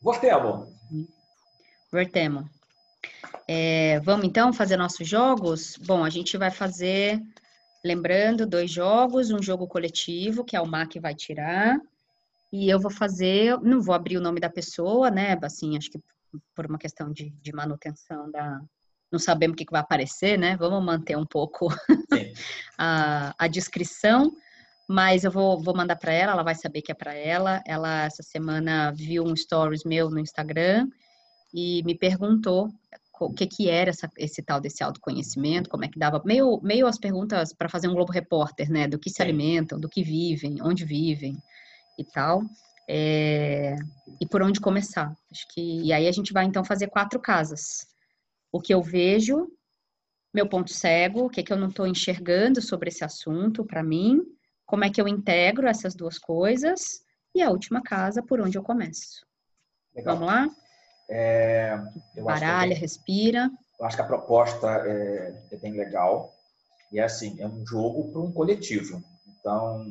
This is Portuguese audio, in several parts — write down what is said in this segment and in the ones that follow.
Voltemos. Voltemos. É, vamos então fazer nossos jogos? Bom, a gente vai fazer, lembrando, dois jogos, um jogo coletivo, que é o que vai tirar, e eu vou fazer, não vou abrir o nome da pessoa, né? Assim, acho que por uma questão de, de manutenção da. Não sabemos o que, que vai aparecer, né? Vamos manter um pouco a, a descrição, mas eu vou, vou mandar para ela, ela vai saber que é para ela. Ela, essa semana, viu um stories meu no Instagram e me perguntou o que que era essa, esse tal desse autoconhecimento, como é que dava, meio, meio as perguntas para fazer um Globo Repórter, né, do que se alimentam, do que vivem, onde vivem e tal, é, e por onde começar. Acho que, e aí a gente vai então fazer quatro casas. O que eu vejo, meu ponto cego, o que, que eu não estou enxergando sobre esse assunto para mim, como é que eu integro essas duas coisas, e a última casa, por onde eu começo. Legal. Vamos lá? É, Baralha, respira. Eu acho que a proposta é, é bem legal. E é assim, é um jogo para um coletivo. Então,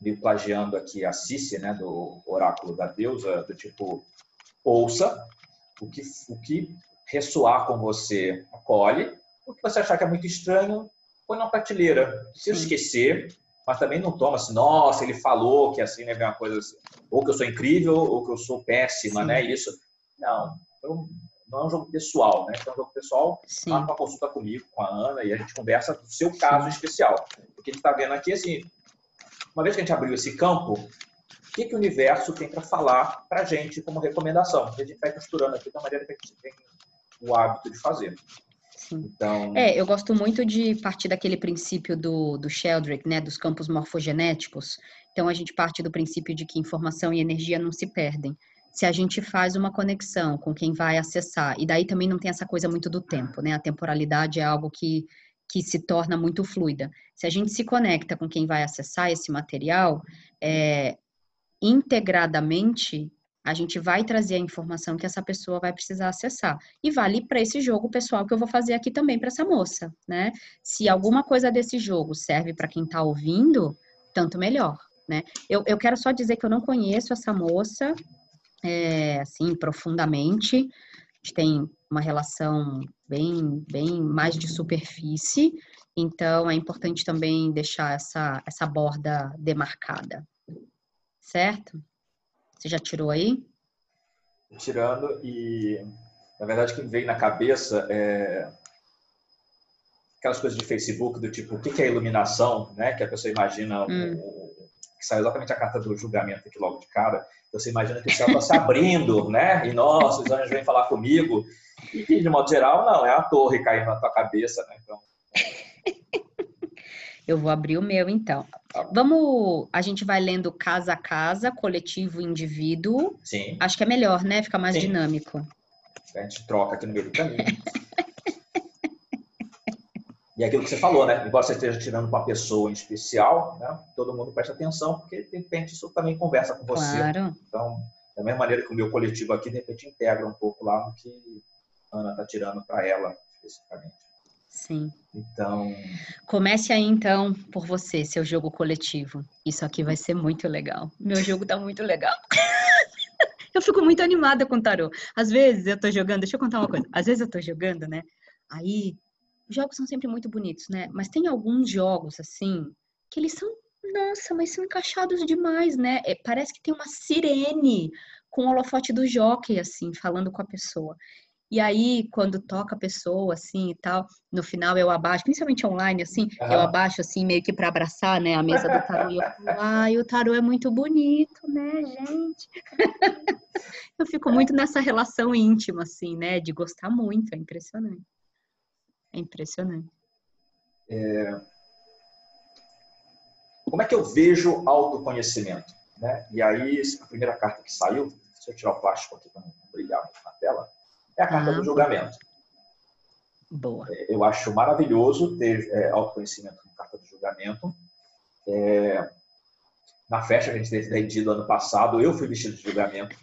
meio plagiando aqui a Cici, né, do oráculo da deusa, do tipo, ouça, o que, o que ressoar com você, acolhe, o que você achar que é muito estranho, põe na prateleira. Se esquecer, mas também não toma assim, nossa, ele falou que assim, né, uma coisa assim, ou que eu sou incrível, ou que eu sou péssima, Sim. né, isso. Não, então, não é um jogo pessoal, né? Então, é um jogo pessoal, Sim. marca uma consulta comigo, com a Ana, e a gente conversa do seu caso especial. Porque a gente está vendo aqui, assim, uma vez que a gente abriu esse campo, o que, que o universo tem para falar para a gente como recomendação? A gente vai costurando aqui da maneira que a gente tem o hábito de fazer. Sim. Então... É, eu gosto muito de partir daquele princípio do, do Sheldrick, né, dos campos morfogenéticos. Então, a gente parte do princípio de que informação e energia não se perdem se a gente faz uma conexão com quem vai acessar. E daí também não tem essa coisa muito do tempo, né? A temporalidade é algo que, que se torna muito fluida. Se a gente se conecta com quem vai acessar esse material, é, integradamente, a gente vai trazer a informação que essa pessoa vai precisar acessar. E vale para esse jogo pessoal que eu vou fazer aqui também para essa moça, né? Se alguma coisa desse jogo serve para quem está ouvindo, tanto melhor, né? Eu, eu quero só dizer que eu não conheço essa moça, é, assim, profundamente. A gente tem uma relação bem, bem mais de superfície, então é importante também deixar essa, essa borda demarcada. Certo? Você já tirou aí? Tirando e, na verdade, o que me veio na cabeça é aquelas coisas de Facebook do tipo, o que é iluminação, né? Que a pessoa imagina hum que saiu exatamente a carta do julgamento aqui logo de cara, você imagina que o céu está se abrindo, né? E nossa, os anjos vêm falar comigo. E de modo geral, não, é a torre caindo na tua cabeça, né? Então. Eu vou abrir o meu, então. Tá Vamos, a gente vai lendo casa a casa, coletivo, indivíduo. Sim. Acho que é melhor, né? Fica mais Sim. dinâmico. A gente troca aqui no meio do caminho. E é aquilo que você falou, né? Embora você esteja tirando uma pessoa em especial, né? todo mundo presta atenção, porque de repente isso também conversa com você. Claro. Então, da mesma maneira que o meu coletivo aqui, de repente, integra um pouco lá no que a Ana está tirando para ela, especificamente. Sim. Então. Comece aí, então, por você, seu jogo coletivo. Isso aqui vai ser muito legal. Meu jogo tá muito legal. eu fico muito animada com o tarô. Às vezes eu tô jogando, deixa eu contar uma coisa. Às vezes eu tô jogando, né? Aí os jogos são sempre muito bonitos, né? Mas tem alguns jogos, assim, que eles são, nossa, mas são encaixados demais, né? É, parece que tem uma sirene com o holofote do jockey, assim, falando com a pessoa. E aí, quando toca a pessoa, assim, e tal, no final eu abaixo, principalmente online, assim, uhum. eu abaixo, assim, meio que para abraçar, né, a mesa do tarô, e eu falo, ai, o tarô é muito bonito, né, gente? eu fico muito nessa relação íntima, assim, né, de gostar muito, é impressionante. É impressionante. É... Como é que eu vejo autoconhecimento? Né? E aí, a primeira carta que saiu, se eu tirar o plástico aqui para não brilhar muito na tela, é a carta ah, do julgamento. Boa. É, eu acho maravilhoso ter é, autoconhecimento com carta do julgamento. É, na festa que a gente teve do ano passado, eu fui vestido de julgamento.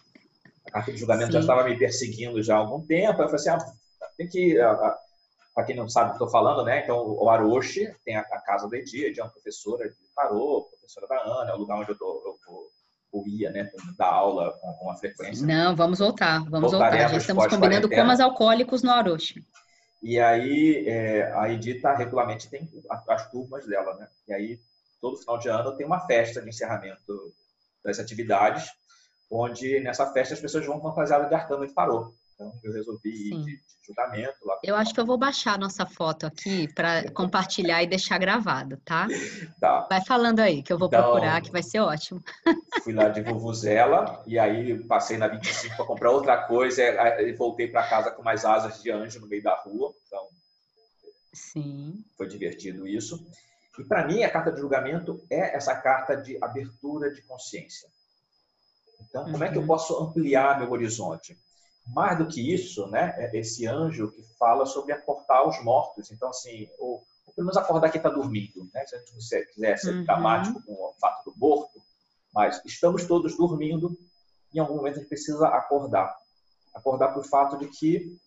A carta de julgamento Sim. já estava me perseguindo já há algum tempo. Eu falei assim, ah, tem que para quem não sabe o que estou falando, né? Então, o Aroshi tem a, a casa da Edi, Edi é uma professora de tarô, professora da Ana, é o lugar onde eu, vou ou ia, né, dar aula com, uma frequência. Não, vamos voltar, vamos voltar. Já estamos combinando como as alcoólicos no Orochi. E aí é, a Edita regularmente tem as turmas dela, né? E aí todo final de ano tem uma festa de encerramento das atividades, onde nessa festa as pessoas vão fantasiadas de arcano de tarô. Então, eu resolvi ir de, de, julgamento lá. Eu acho que eu vou baixar a nossa foto aqui para compartilhar e deixar gravado, tá? tá? Vai falando aí, que eu vou então, procurar, que vai ser ótimo. Fui lá de Vuvuzela e aí passei na 25 para comprar outra coisa e voltei para casa com mais asas de anjo no meio da rua. Então, Sim. Foi divertido isso. E para mim, a carta de julgamento é essa carta de abertura de consciência. Então, como uhum. é que eu uhum. posso ampliar meu horizonte? Mais do que isso, né, é esse anjo que fala sobre acordar os mortos. Então, assim, ou, ou pelo menos acordar quem está dormindo. Né? Se a gente quiser ser uhum. dramático com o fato do morto, mas estamos todos dormindo, em algum momento a gente precisa acordar. Acordar para o fato de que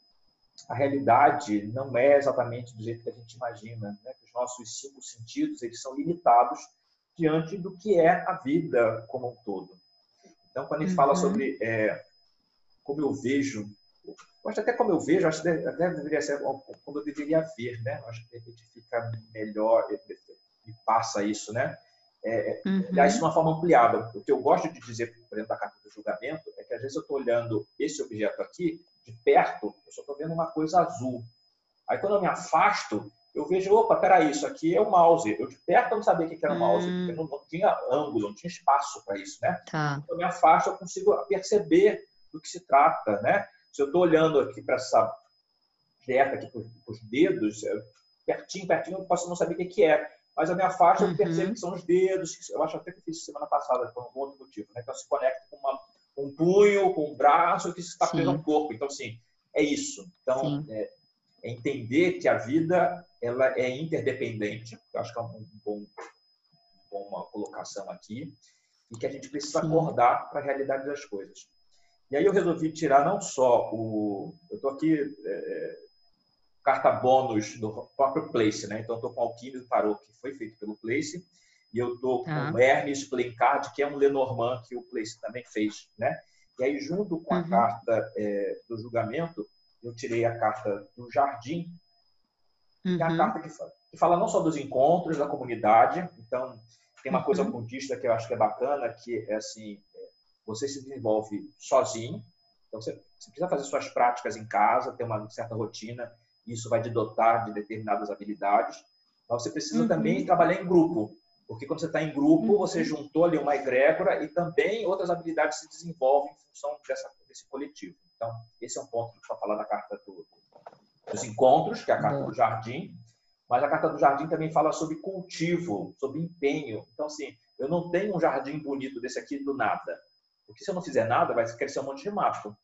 a realidade não é exatamente do jeito que a gente imagina. Né? Os nossos cinco sentidos eles são limitados diante do que é a vida como um todo. Então, quando a gente uhum. fala sobre é, como eu vejo, acho até como eu vejo, acho que até deveria ser como eu deveria ver, né? Acho que a gente fica melhor e passa isso, né? É, é uhum. Aliás, de uma forma ampliada. O que eu gosto de dizer, por exemplo, da carta do julgamento, é que às vezes eu estou olhando esse objeto aqui, de perto, eu só estou vendo uma coisa azul. Aí quando eu me afasto, eu vejo, opa, peraí, isso aqui é o mouse. Eu de perto eu não sabia o que era o mouse, porque hum. não, não, tinha ângulo, não tinha espaço para isso, né? Tá. Eu me afasto, eu consigo perceber do que se trata, né? Se eu estou olhando aqui para essa dieta aqui com os dedos, pertinho, pertinho, eu posso não saber o que, é. Mas a minha faixa, eu percebo uhum. que são os dedos. Eu acho até que fiz semana passada, por um outro motivo, né? Então, se conecta com, uma, um punho, com um braço, que está preso no corpo. Então, assim, é isso. Então, é, é, entender que a vida ela é interdependente. Eu acho que é um bom, uma colocação aqui. E que a gente precisa Sim. acordar para a realidade das coisas. E aí eu resolvi tirar não só o. Eu estou aqui, é, carta bônus do próprio Place, né? Então, estou com Alquimia do Tarot, que foi feito pelo Place, e eu estou tá. com Hermes Plencard, que é um Lenormand que o Place também fez, né? E aí, junto com a uhum. carta é, do julgamento, eu tirei a carta do Jardim, uhum. que é a uhum. carta que fala, que fala não só dos encontros da comunidade, então tem uma coisa uhum. que eu acho que é bacana, que é assim, você se desenvolve sozinho. Então, você, você precisa fazer suas práticas em casa, ter uma certa rotina, e isso vai te dotar de determinadas habilidades. Mas você precisa uhum. também trabalhar em grupo, porque quando você está em grupo, uhum. você juntou ali uma egrégora e também outras habilidades se desenvolvem em função dessa, desse coletivo. Então, esse é um ponto para falar da carta do, dos encontros, que é a carta uhum. do jardim. Mas a carta do jardim também fala sobre cultivo, sobre empenho. Então, assim, eu não tenho um jardim bonito desse aqui do nada. Porque se eu não fizer nada, vai crescer um monte de mato.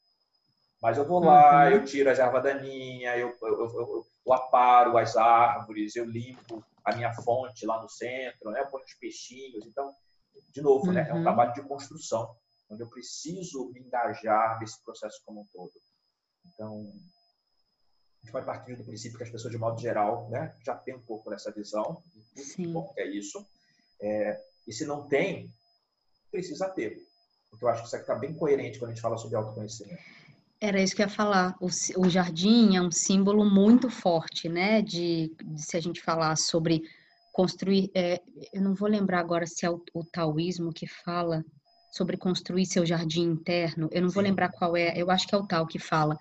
Mas eu vou lá, uhum. eu tiro as ervas daninhas, eu, eu, eu, eu, aparo as árvores, eu limpo a minha fonte lá no centro, né? eu ponho os peixinhos. Então, de novo, uhum. né? é um uhum. trabalho de construção, onde eu preciso me engajar nesse processo como um todo. Então, a gente vai partir do princípio que as pessoas, de modo geral, né, já têm um pouco dessa visão, Sim. bom é isso. É, e se não tem, precisa ter. Porque eu acho que isso aqui está bem coerente quando a gente fala sobre autoconhecimento. Era isso que eu ia falar. O, o jardim é um símbolo muito forte, né? De, de se a gente falar sobre construir. É, eu não vou lembrar agora se é o, o, taoísmo que fala sobre construir seu jardim interno. Eu não vou Sim. lembrar qual é. Eu acho que é o tal que fala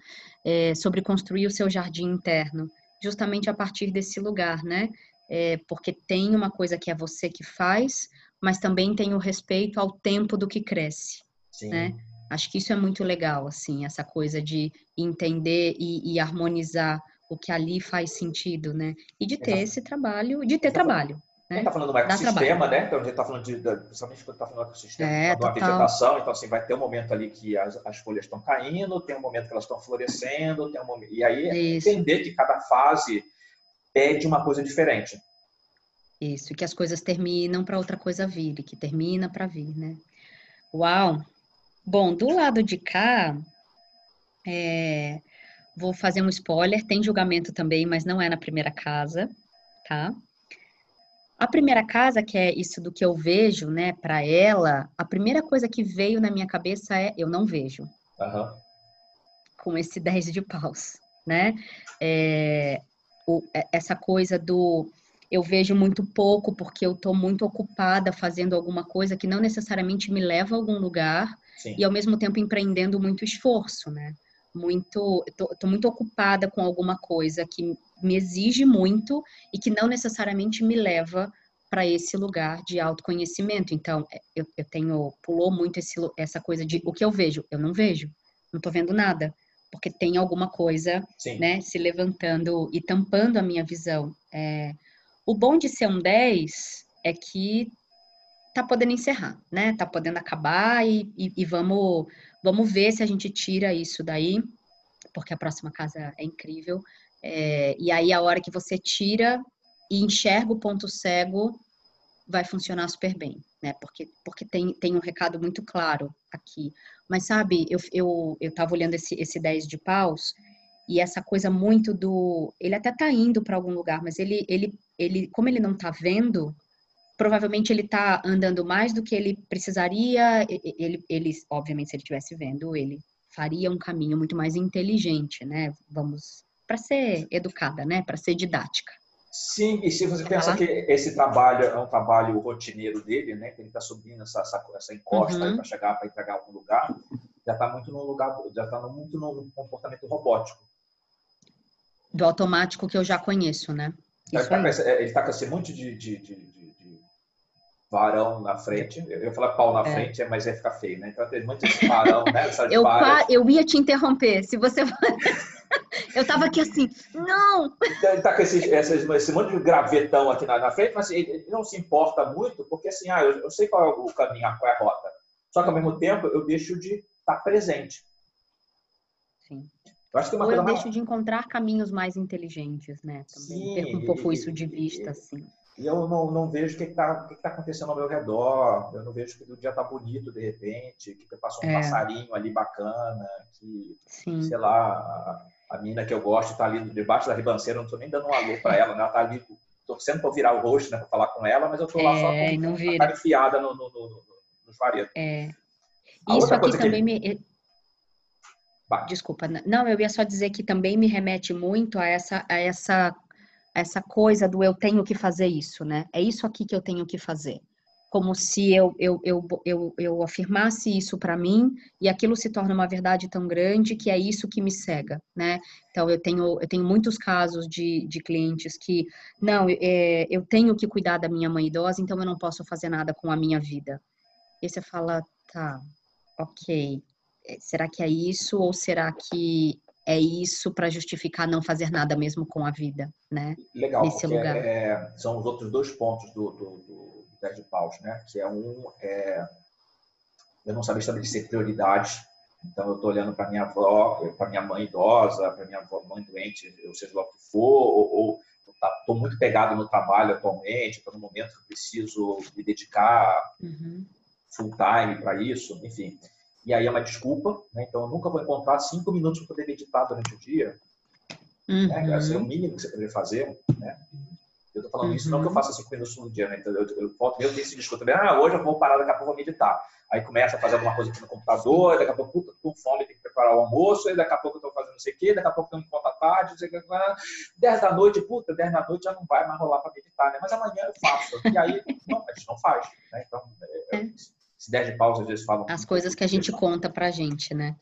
é, sobre construir o seu jardim interno, justamente a partir desse lugar, né? É, porque tem uma coisa que é você que faz, mas também tem o respeito ao tempo do que cresce, Sim. né? Acho que isso é muito legal, assim, essa coisa de entender e, e harmonizar o que ali faz sentido, né? E de ter esse trabalho, de ter trabalho. A gente está falando do ecossistema, né? Então a gente está falando de, principalmente quando está falando do ecossistema, é, de uma vegetação, então assim, vai ter um momento ali que as, as folhas estão caindo, tem um momento que elas estão florescendo, tem um momento, e aí Isso. entender que cada fase pede uma coisa diferente. Isso, que as coisas terminam para outra coisa vir, e que termina para vir, né? Uau! Bom, do lado de cá, é, vou fazer um spoiler, tem julgamento também, mas não é na primeira casa, tá? A primeira casa, que é isso do que eu vejo, né, para ela, a primeira coisa que veio na minha cabeça é eu não vejo. Aham. Com esse 10 de paus, né? É, o- é- essa coisa do eu vejo muito pouco porque eu estou muito ocupada fazendo alguma coisa que não necessariamente me leva a algum lugar Sim. e ao mesmo tempo empreendendo muito esforço, né? Muito, tô muito ocupada com alguma coisa que me exige muito e que não necessariamente me leva para esse lugar de autoconhecimento. Então, é, eu, eu tenho pulou muito esse, essa coisa de o que eu vejo, eu não vejo, não tô vendo nada, porque tem alguma coisa Sim. né, se levantando e tampando a minha visão. É, o bom de ser um 10 é que tá podendo encerrar, né? Tá podendo acabar e, e- e vamos, vamos ver se a gente tira isso daí, porque a próxima casa é incrível. É, e aí, a hora que você tira e enxerga o ponto cego, vai funcionar super bem, né? Porque, porque tem, tem um recado muito claro aqui. Mas sabe, eu, eu, eu tava olhando esse, esse 10 de paus e essa coisa muito do. Ele até tá indo para algum lugar, mas ele, ele, ele, como ele não tá vendo, provavelmente ele tá andando mais do que ele precisaria. Ele, ele, obviamente, se ele estivesse vendo, ele faria um caminho muito mais inteligente, né? Vamos para ser educada, né? Para ser didática. Sim, e se você Quer pensa falar? que esse trabalho é um trabalho rotineiro dele, né? Que ele está subindo essa, essa, essa encosta Uhum. para chegar para entregar algum lugar, já está muito no lugar, já está muito no comportamento robótico. Do automático que eu já conheço, né? Ele Isso está esse, ele tá com esse monte de, de, de, de- varão na frente. Eu ia falar pau na É. frente, mas ia ficar feio, né? Então tem muito esse varão, né? Eu, qua- eu ia te interromper. Se você. eu tava aqui assim, não! Então, ele tá com esse, esse, esse monte de gravetão aqui na, na frente, mas ele, ele não se importa muito, porque assim, ah, eu, eu sei qual é o caminho, qual é a rota. Só que ao mesmo tempo eu deixo de estar presente. Eu acho que tem uma Ou eu mais. deixo de encontrar caminhos mais inteligentes, né? Também Sim, perco um pouco e- isso de e- vista, assim. E eu não, não vejo o que está que que tá acontecendo ao meu redor, eu não vejo que o dia está bonito de repente, que passou um É. passarinho ali bacana, que, Sim. sei lá, a, a mina que eu gosto está ali debaixo da ribanceira, eu não estou nem dando um alô para ela, né? ela está ali torcendo para virar o rosto, né, para falar com ela, mas eu estou lá só É, e com não a vira. cara enfiada no, no, no, no, nos varetos. É. Isso aqui coisa que- também me. Desculpa, não, eu ia só dizer que também me remete muito a essa, a essa, a essa coisa do eu tenho que fazer isso, né? É isso aqui que eu tenho que fazer. Como se eu, eu, eu, eu, eu afirmasse isso para mim e aquilo se torna uma verdade tão grande que é isso que me cega, né? Então, eu tenho, eu tenho muitos casos de, de clientes que, não, é, eu tenho que cuidar da minha mãe idosa, então eu não posso fazer nada com a minha vida. E você fala, tá, ok, será que é isso ou será que é isso para justificar não fazer nada mesmo com a vida, né? Legal, nesse lugar. é, são os outros dois pontos do, do, do, do 10 de paus, né? Que é um, é, eu não sabia estabelecer prioridades. Então, eu estou olhando para minha avó, para minha mãe idosa, para minha avó, mãe doente, ou seja lá o que for, ou, ou estou muito pegado no trabalho atualmente, estou no momento que eu preciso me dedicar Uhum. full time para isso, enfim. E aí é uma desculpa, né? então eu nunca vou encontrar cinco minutos para poder meditar durante o dia, né? Esse é o Uhum. mínimo que você poderia fazer, né? Eu tô falando isso não Uhum. que eu faça cinco minutos no dia, né? Então, eu, eu volto mesmo esse discurso também, ah, hoje eu vou parar, daqui a pouco eu vou meditar. Aí começa a fazer alguma coisa aqui no computador, daqui a pouco, puta, tô com fome, tem que preparar o almoço, e daqui a pouco eu tô fazendo não sei o quê, daqui a pouco eu tenho conta tarde, não sei o que, dez da noite, puta, dez da noite já não vai mais rolar para meditar, né? Mas amanhã eu faço. E aí, não, a gente não faz, né? Então, é, É. se dez de pausa, às vezes falam... As coisas que a gente conta pra gente, né?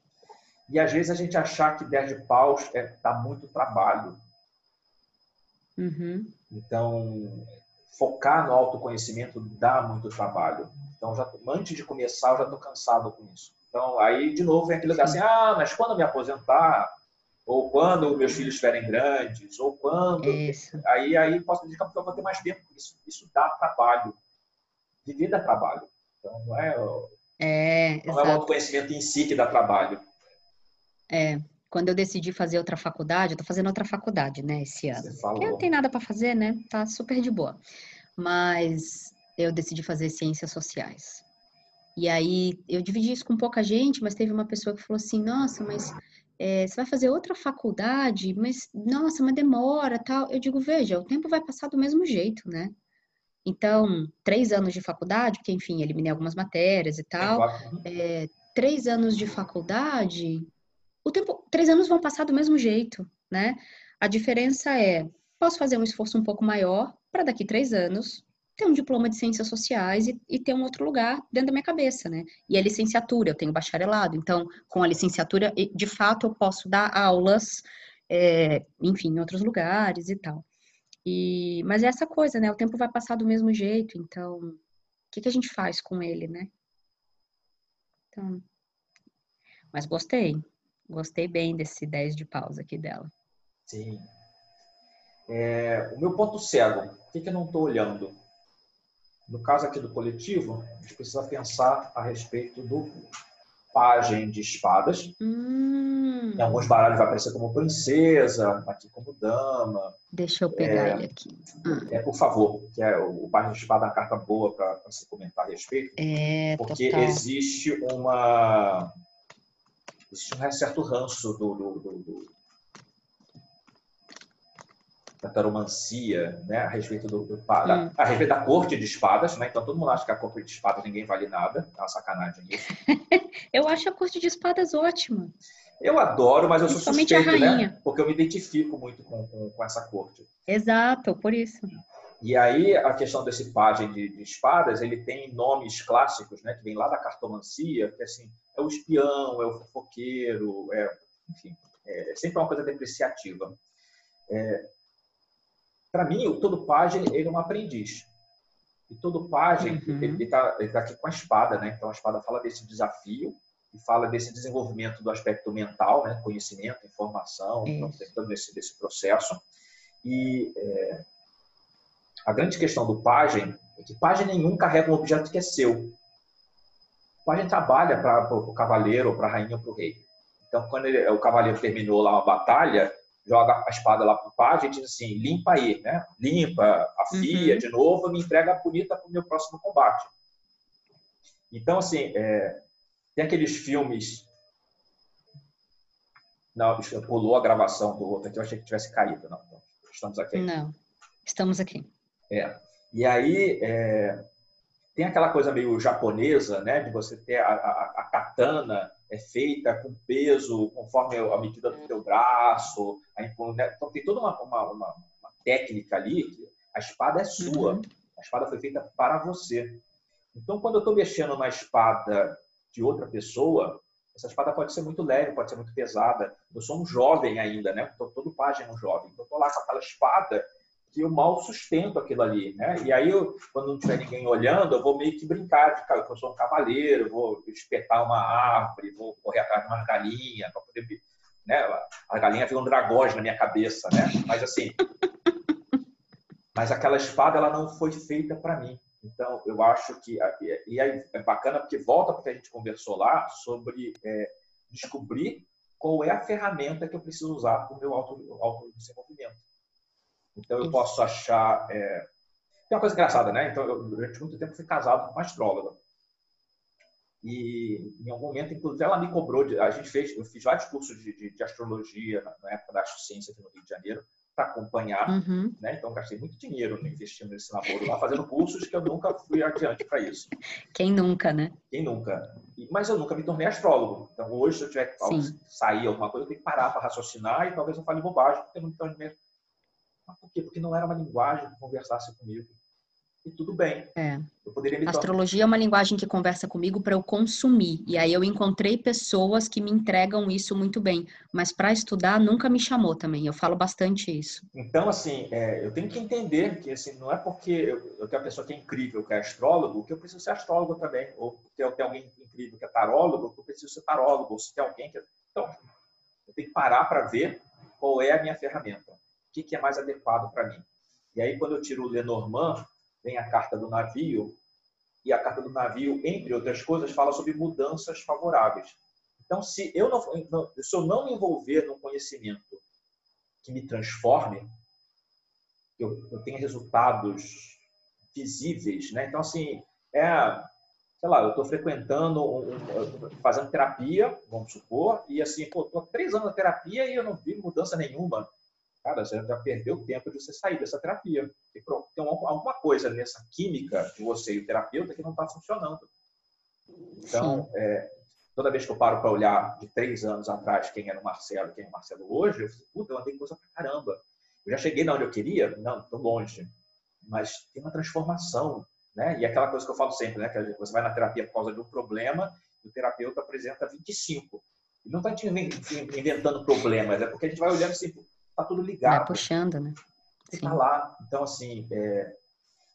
E às vezes a gente achar que 10 de paus é, dá muito trabalho. Uhum. Então, focar no autoconhecimento dá muito trabalho. Então, já, antes de começar, eu já estou cansado com isso. Então, aí, de novo, vem aquele lugar assim, ah, mas quando eu me aposentar, ou quando meus filhos estiverem grandes, ou quando... Isso. Aí, aí posso dedicar porque eu vou ter mais tempo. Isso, isso dá trabalho. Viver dá trabalho. Então, não é, É, não é o exato. autoconhecimento em si que dá trabalho. É, quando eu decidi fazer outra faculdade, eu tô fazendo outra faculdade, né, esse ano. Porque não tem nada para fazer, né? Tá super de boa. Mas eu decidi fazer ciências sociais. E aí eu dividi isso com pouca gente, mas teve uma pessoa que falou assim: Nossa, mas eh, você vai fazer outra faculdade? Mas nossa, mas demora, tal. Eu digo: Veja, o tempo vai passar do mesmo jeito, né? Então, três anos de faculdade, porque, enfim, eliminei algumas matérias e tal. É, três anos de faculdade, o tempo, três anos vão passar do mesmo jeito, né? A diferença é, posso fazer um esforço um pouco maior para daqui três anos ter um diploma de ciências sociais e, e, ter um outro lugar dentro da minha cabeça, né? E a licenciatura, eu tenho bacharelado, então, com a licenciatura, de fato, eu posso dar aulas, é, enfim, em outros lugares e tal. E, mas é essa coisa, né? O tempo vai passar do mesmo jeito, então, o que, que a gente faz com ele, né? Então, mas gostei, gostei bem desse 10 de pausa aqui dela. Sim. É, o meu ponto cego, o que, que eu não estou olhando? No caso aqui do coletivo, a gente precisa pensar a respeito do pajem de espadas. Hum. Em alguns baralhos vai aparecer como princesa, aqui como dama. Deixa eu pegar é, ele aqui. Hum. É, por favor, que é o pajem de espada é uma carta boa para se comentar a respeito. É, porque total. existe uma existe um certo ranço do, do, do, do taromancia, né, a respeito do, do da, hum. a respeito da corte de espadas, né? Então todo mundo acha que a corte de espadas ninguém vale nada, é uma sacanagem isso. eu acho a corte de espadas ótima. Eu adoro, mas eu sou suspeito, né? Porque eu me identifico muito com, com, com, essa corte. Exato, por isso. E aí a questão desse pajem de, de, espadas, ele tem nomes clássicos, né? Que vem lá da cartomancia, que assim é o espião, é o fofoqueiro, é, enfim, é sempre uma coisa depreciativa. É, para mim, o todo pajem ele é um aprendiz. E todo pajem uhum. ele está tá aqui com a espada, né? Então a espada fala desse desafio e fala desse desenvolvimento do aspecto mental, né? Conhecimento, informação, então, tentando esse desse processo. E é, a grande questão do pajem é que pajem nenhum carrega um objeto que é seu. O pajem trabalha para o cavaleiro, para a rainha ou para o rei. Então, quando ele, o cavaleiro terminou lá uma batalha, joga a espada lá pro pai, a gente diz assim, limpa aí, né? Limpa, afia uhum. de novo, me entrega bonita para o meu próximo combate. Então, assim, é, tem aqueles filmes... Não, pulou a gravação do outro aqui, eu achei que tivesse caído. Não, então, estamos aqui. Não, estamos aqui. É. E aí, é, tem aquela coisa meio japonesa, né? De você ter a, a, a katana é feita com peso conforme a medida do teu braço. Né? Então tem toda uma, uma, uma, uma técnica ali. a espada é sua. Uhum. A espada foi feita para você. Então, quando eu estou mexendo na espada de outra pessoa, essa espada pode ser muito leve, pode ser muito pesada. Eu sou um jovem ainda, né? Estou todo página um jovem. Então, estou lá com aquela espada que eu mal sustento aquilo ali, né? E aí, eu, quando não tiver ninguém olhando, eu vou meio que brincar de que eu sou um cavaleiro, vou espetar uma árvore, vou correr atrás de uma galinha para poder, né? A galinha viram dragões na minha cabeça, né? Mas assim, mas aquela espada ela não foi feita para mim. Então, eu acho que e é bacana porque volta porque a gente conversou lá sobre é, descobrir qual é a ferramenta que eu preciso usar para o meu auto, auto desenvolvimento. Então, eu posso achar. É... Tem uma coisa engraçada, né? Então, eu, durante muito tempo, fui casado com uma astróloga. E, em algum momento, inclusive, ela me cobrou. De... A gente fez, eu fiz vários cursos de, de, de astrologia na, época da Ciência aqui no Rio de Janeiro, para acompanhar. Uhum. Né? Então, gastei muito dinheiro investindo nesse namoro lá, fazendo cursos que eu nunca fui adiante para isso. Quem nunca, né? Quem nunca. Mas eu nunca me tornei astrólogo. Então, hoje, se eu tiver que sair alguma coisa, eu tenho que parar para raciocinar e talvez eu fale bobagem, porque eu não me tornei mas por quê? Porque não era uma linguagem que conversasse comigo. E tudo bem. É. Astrologia é uma linguagem que conversa comigo para eu consumir. E aí eu encontrei pessoas que me entregam isso muito bem. Mas para estudar nunca me chamou também. Eu falo bastante isso. Então, assim, é, eu tenho que entender que assim, não é porque eu, eu tenho uma pessoa que é incrível, que é astrólogo, que eu preciso ser astrólogo também. Ou porque eu tenho alguém incrível que é tarólogo, que eu preciso ser tarólogo. Ou se tem alguém que. É, então, eu tenho que parar para ver qual é a minha ferramenta que, que é mais adequado para mim. E aí, quando eu tiro o Lenormand, vem a carta do navio, e a carta do navio, entre outras coisas, fala sobre mudanças favoráveis. Então, se eu não, se eu não me envolver num conhecimento que me transforme, eu, eu tenha resultados visíveis, né? Então, assim, é, sei lá, eu estou frequentando, um, um, fazendo terapia, vamos supor, e assim, pô, estou há três anos na terapia e eu não vi mudança nenhuma cara, você já perdeu tempo de você sair dessa terapia. Tem alguma coisa nessa química de você e o terapeuta que não está funcionando. Então, é, toda vez que eu paro para olhar de três anos atrás quem era o Marcelo quem é o Marcelo hoje, eu falo, puta, eu andei coisa pra caramba. Eu já cheguei na onde eu queria? Não, estou longe. Mas tem uma transformação, né? E aquela coisa que eu falo sempre, né? Que você vai na terapia por causa de um problema e o terapeuta apresenta 25. Ele não está inventando problemas, é porque a gente vai olhando assim, tá tudo ligado. Vai puxando, né? Está lá. Então, assim, é...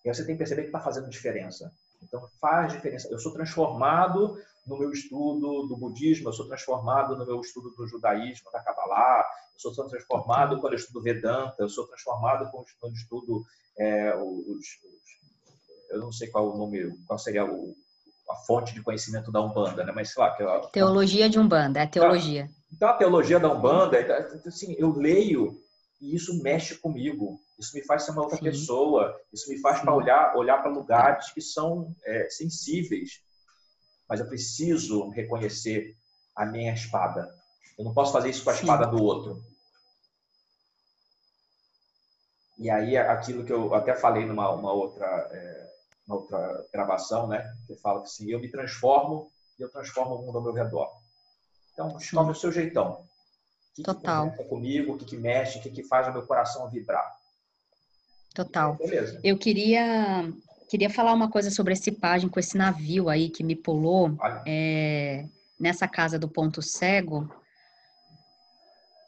e você tem que perceber que está fazendo diferença. Então, faz diferença. Eu sou transformado no meu estudo do budismo, eu sou transformado no meu estudo do judaísmo, da Kabbalah, eu sou transformado quando eu estudo Vedanta, eu sou transformado quando eu estudo é, os, os, eu não sei qual o nome, qual seria o, a fonte de conhecimento da Umbanda, né? Mas sei lá, que é teologia de Umbanda, é a teologia. Então a teologia da Umbanda, assim, eu leio e isso mexe comigo. Isso me faz ser uma outra Sim. pessoa. Isso me faz para olhar, olhar para lugares que são é, sensíveis. Mas eu preciso reconhecer a minha espada. Eu não posso fazer isso com a Sim. espada do outro. E aí aquilo que eu até falei numa uma outra é, uma outra gravação, né? Que fala que assim, eu me transformo e eu transformo o mundo ao meu redor. Então, escolhe o seu jeitão. O que Total. Que comigo, o que, que mexe, o que, que faz o meu coração vibrar. Total. Beleza. Eu queria queria falar uma coisa sobre esse página com esse navio aí que me pulou é, nessa casa do ponto cego.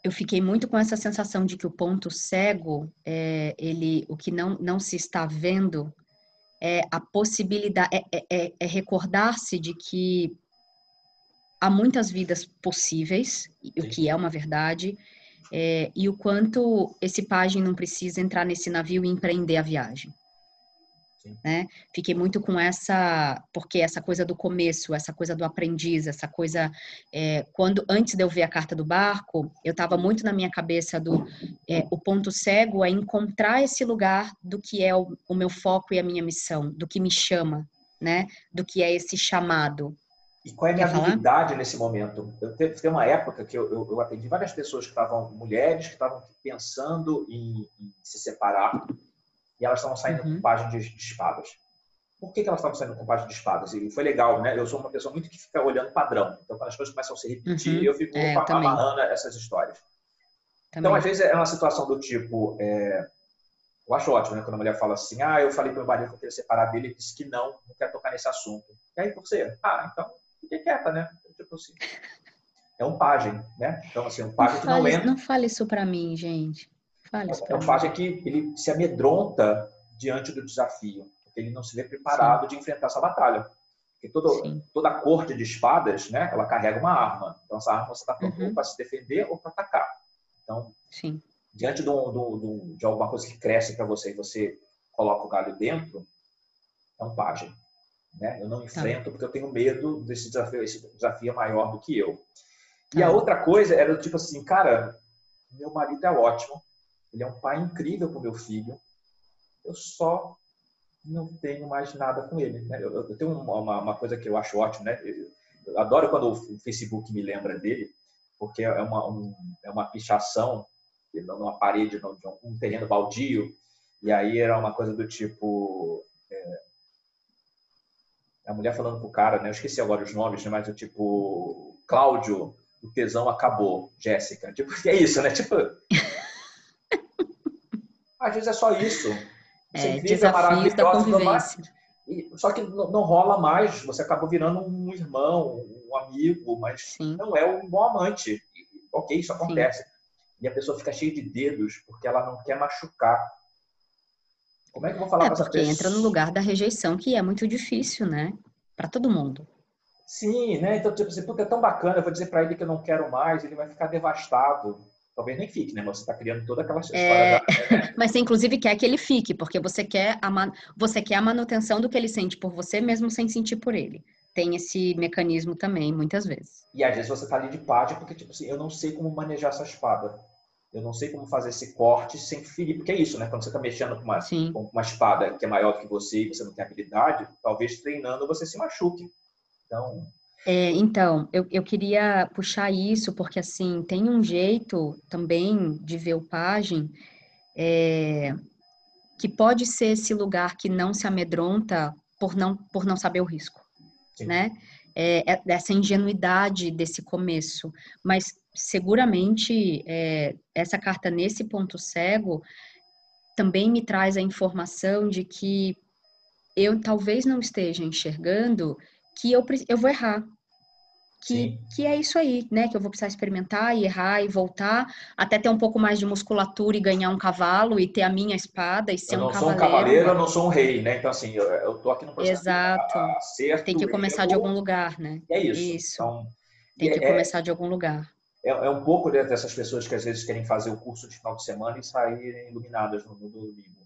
Eu fiquei muito com essa sensação de que o ponto cego, é, ele, o que não, não se está vendo é a possibilidade, é, é, é, é recordar-se de que há muitas vidas possíveis, o que é uma verdade, é, e o quanto esse pajem não precisa entrar nesse navio e empreender a viagem. Né? Fiquei muito com essa, porque essa coisa do começo, essa coisa do aprendiz, essa coisa, é, quando antes de eu ver a carta do barco, eu estava muito na minha cabeça do é, o ponto cego é encontrar esse lugar do que é o, o meu foco e a minha missão, do que me chama, né? Do que é esse chamado. E qual é a minha Quer habilidade falar? nesse momento? Eu teve, uma época que eu, eu, eu, atendi várias pessoas que estavam, mulheres, que estavam pensando em, em se separar e elas estavam saindo uhum. com página de, de, espadas. Por que, que elas estavam saindo com página de espadas? E foi legal, né? Eu sou uma pessoa muito que fica olhando padrão. Então, quando as coisas começam a se repetir, uhum. eu fico é, amarrando essas histórias. Então, também. Então, às vezes, é uma situação do tipo... É... Eu acho ótimo, né? Quando a mulher fala assim, ah, eu falei para o meu marido que eu queria separar dele, ele disse que não, não quer tocar nesse assunto. E aí, você? Ah, então fique quieta, né? Tipo assim. É um pajem, né? Então, assim, um pajem que não entra. Não fale isso para mim, gente. Fale isso é um pajem que ele se amedronta diante do desafio, porque ele não se vê preparado Sim. de enfrentar essa batalha. Porque todo, toda a corte de espadas, né? Ela carrega uma arma. Então, essa arma você está pronto uhum. para se defender ou para atacar. Então, Sim. diante de, um, de, de alguma coisa que cresce para você e você coloca o galho dentro, é um pajem. Né? Eu não tá. enfrento porque eu tenho medo desse desafio, esse desafio é maior do que eu. E a tá. outra coisa era tipo assim, cara, meu marido é ótimo, ele é um pai incrível o meu filho, eu só não tenho mais nada com ele. Né? Eu, eu, tenho uma, uma, coisa que eu acho ótimo, né? Eu adoro quando o Facebook me lembra dele, porque é uma, um, é uma pichação numa parede, de um terreno baldio, e aí era uma coisa do tipo a mulher falando pro cara, né? Eu esqueci agora os nomes, né? mas o tipo, Cláudio, o tesão acabou, Jéssica. Tipo, é isso, né? Tipo. às vezes é só isso. Você é, incrível, desafios da convivência. E, só que não, não, rola mais. Você acabou virando um irmão, um amigo, mas Sim. não é um bom amante. Ok, isso acontece. Sim. E a pessoa fica cheia de dedos porque ela não quer machucar como é que eu vou falar é, com essa pessoa? entra no lugar da rejeição, que é muito difícil, né? Para todo mundo. Sim, né? Então, tipo assim, é tão bacana, eu vou dizer para ele que eu não quero mais, ele vai ficar devastado. Talvez nem fique, né? Você está criando toda aquela história. É... Da... Mas você, inclusive, quer que ele fique, porque você quer, a man... você quer a manutenção do que ele sente por você, mesmo sem sentir por ele. Tem esse mecanismo também, muitas vezes. E às vezes você está ali de página porque, tipo assim, eu não sei como manejar essa espada eu não sei como fazer esse corte sem ferir, porque é isso, né? Quando você está mexendo com uma, com uma espada que é maior do que você e você não tem habilidade, talvez treinando você se machuque. Então, É, então, eu, eu queria puxar isso, porque assim, tem um jeito também de ver o pajem é, que pode ser esse lugar que não se amedronta por não, por não saber o risco, Sim. né? É, é, essa ingenuidade desse começo, mas seguramente é, essa carta nesse ponto cego também me traz a informação de que eu talvez não esteja enxergando que eu, eu vou errar. Que, que é isso aí, né? Que eu vou precisar experimentar e errar e voltar, até ter um pouco mais de musculatura e ganhar um cavalo e ter a minha espada e ser um cavaleiro. Eu não sou um cavaleiro, eu não sou um rei, né? Então, assim, eu, eu tô aqui no processo Exato. Acerto, Tem que começar erro, de algum lugar, né? É isso. isso. Então, Tem que é, começar de algum lugar. É, é, um pouco dessas pessoas que às vezes querem fazer o curso de final de semana e saírem iluminadas no, no domingo.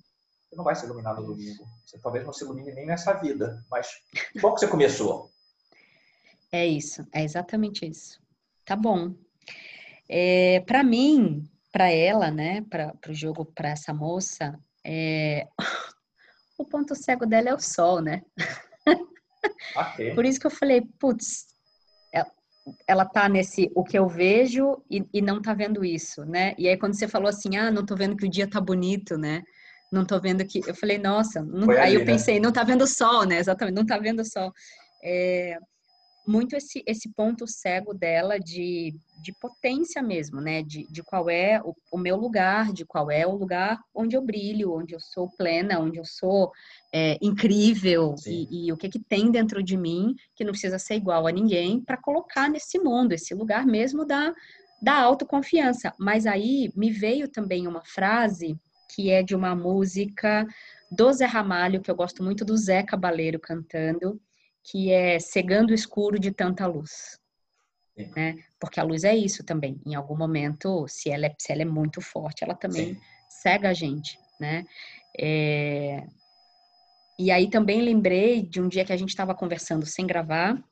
Você não vai ser iluminado no domingo. Você talvez não se ilumine nem nessa vida, mas que bom que você começou. É isso, é exatamente isso. Tá bom. É, para mim, para ela, né, para o jogo, para essa moça, é... o ponto cego dela é o sol, né? Okay. Por isso que eu falei, putz, ela, tá nesse o que eu vejo e, e, não tá vendo isso, né? E aí quando você falou assim, ah, não tô vendo que o dia tá bonito, né? Não tô vendo que. Eu falei, nossa, não... aí ali, eu né? pensei, né? não tá vendo o sol, né? Exatamente, não tá vendo o sol. É muito esse, esse ponto cego dela de, de potência mesmo, né? De, de qual é o, o meu lugar, de qual é o lugar onde eu brilho, onde eu sou plena, onde eu sou é, incrível e, e, o que que tem dentro de mim que não precisa ser igual a ninguém para colocar nesse mundo, esse lugar mesmo da, da autoconfiança. Mas aí me veio também uma frase que é de uma música do Zé Ramalho, que eu gosto muito do Zé Cabaleiro cantando, que é cegando o escuro de tanta luz. Né? Porque a luz é isso também. Em algum momento, se ela é, se ela é muito forte, ela também Sim. cega a gente, né? É... E aí também lembrei de um dia que a gente estava conversando sem gravar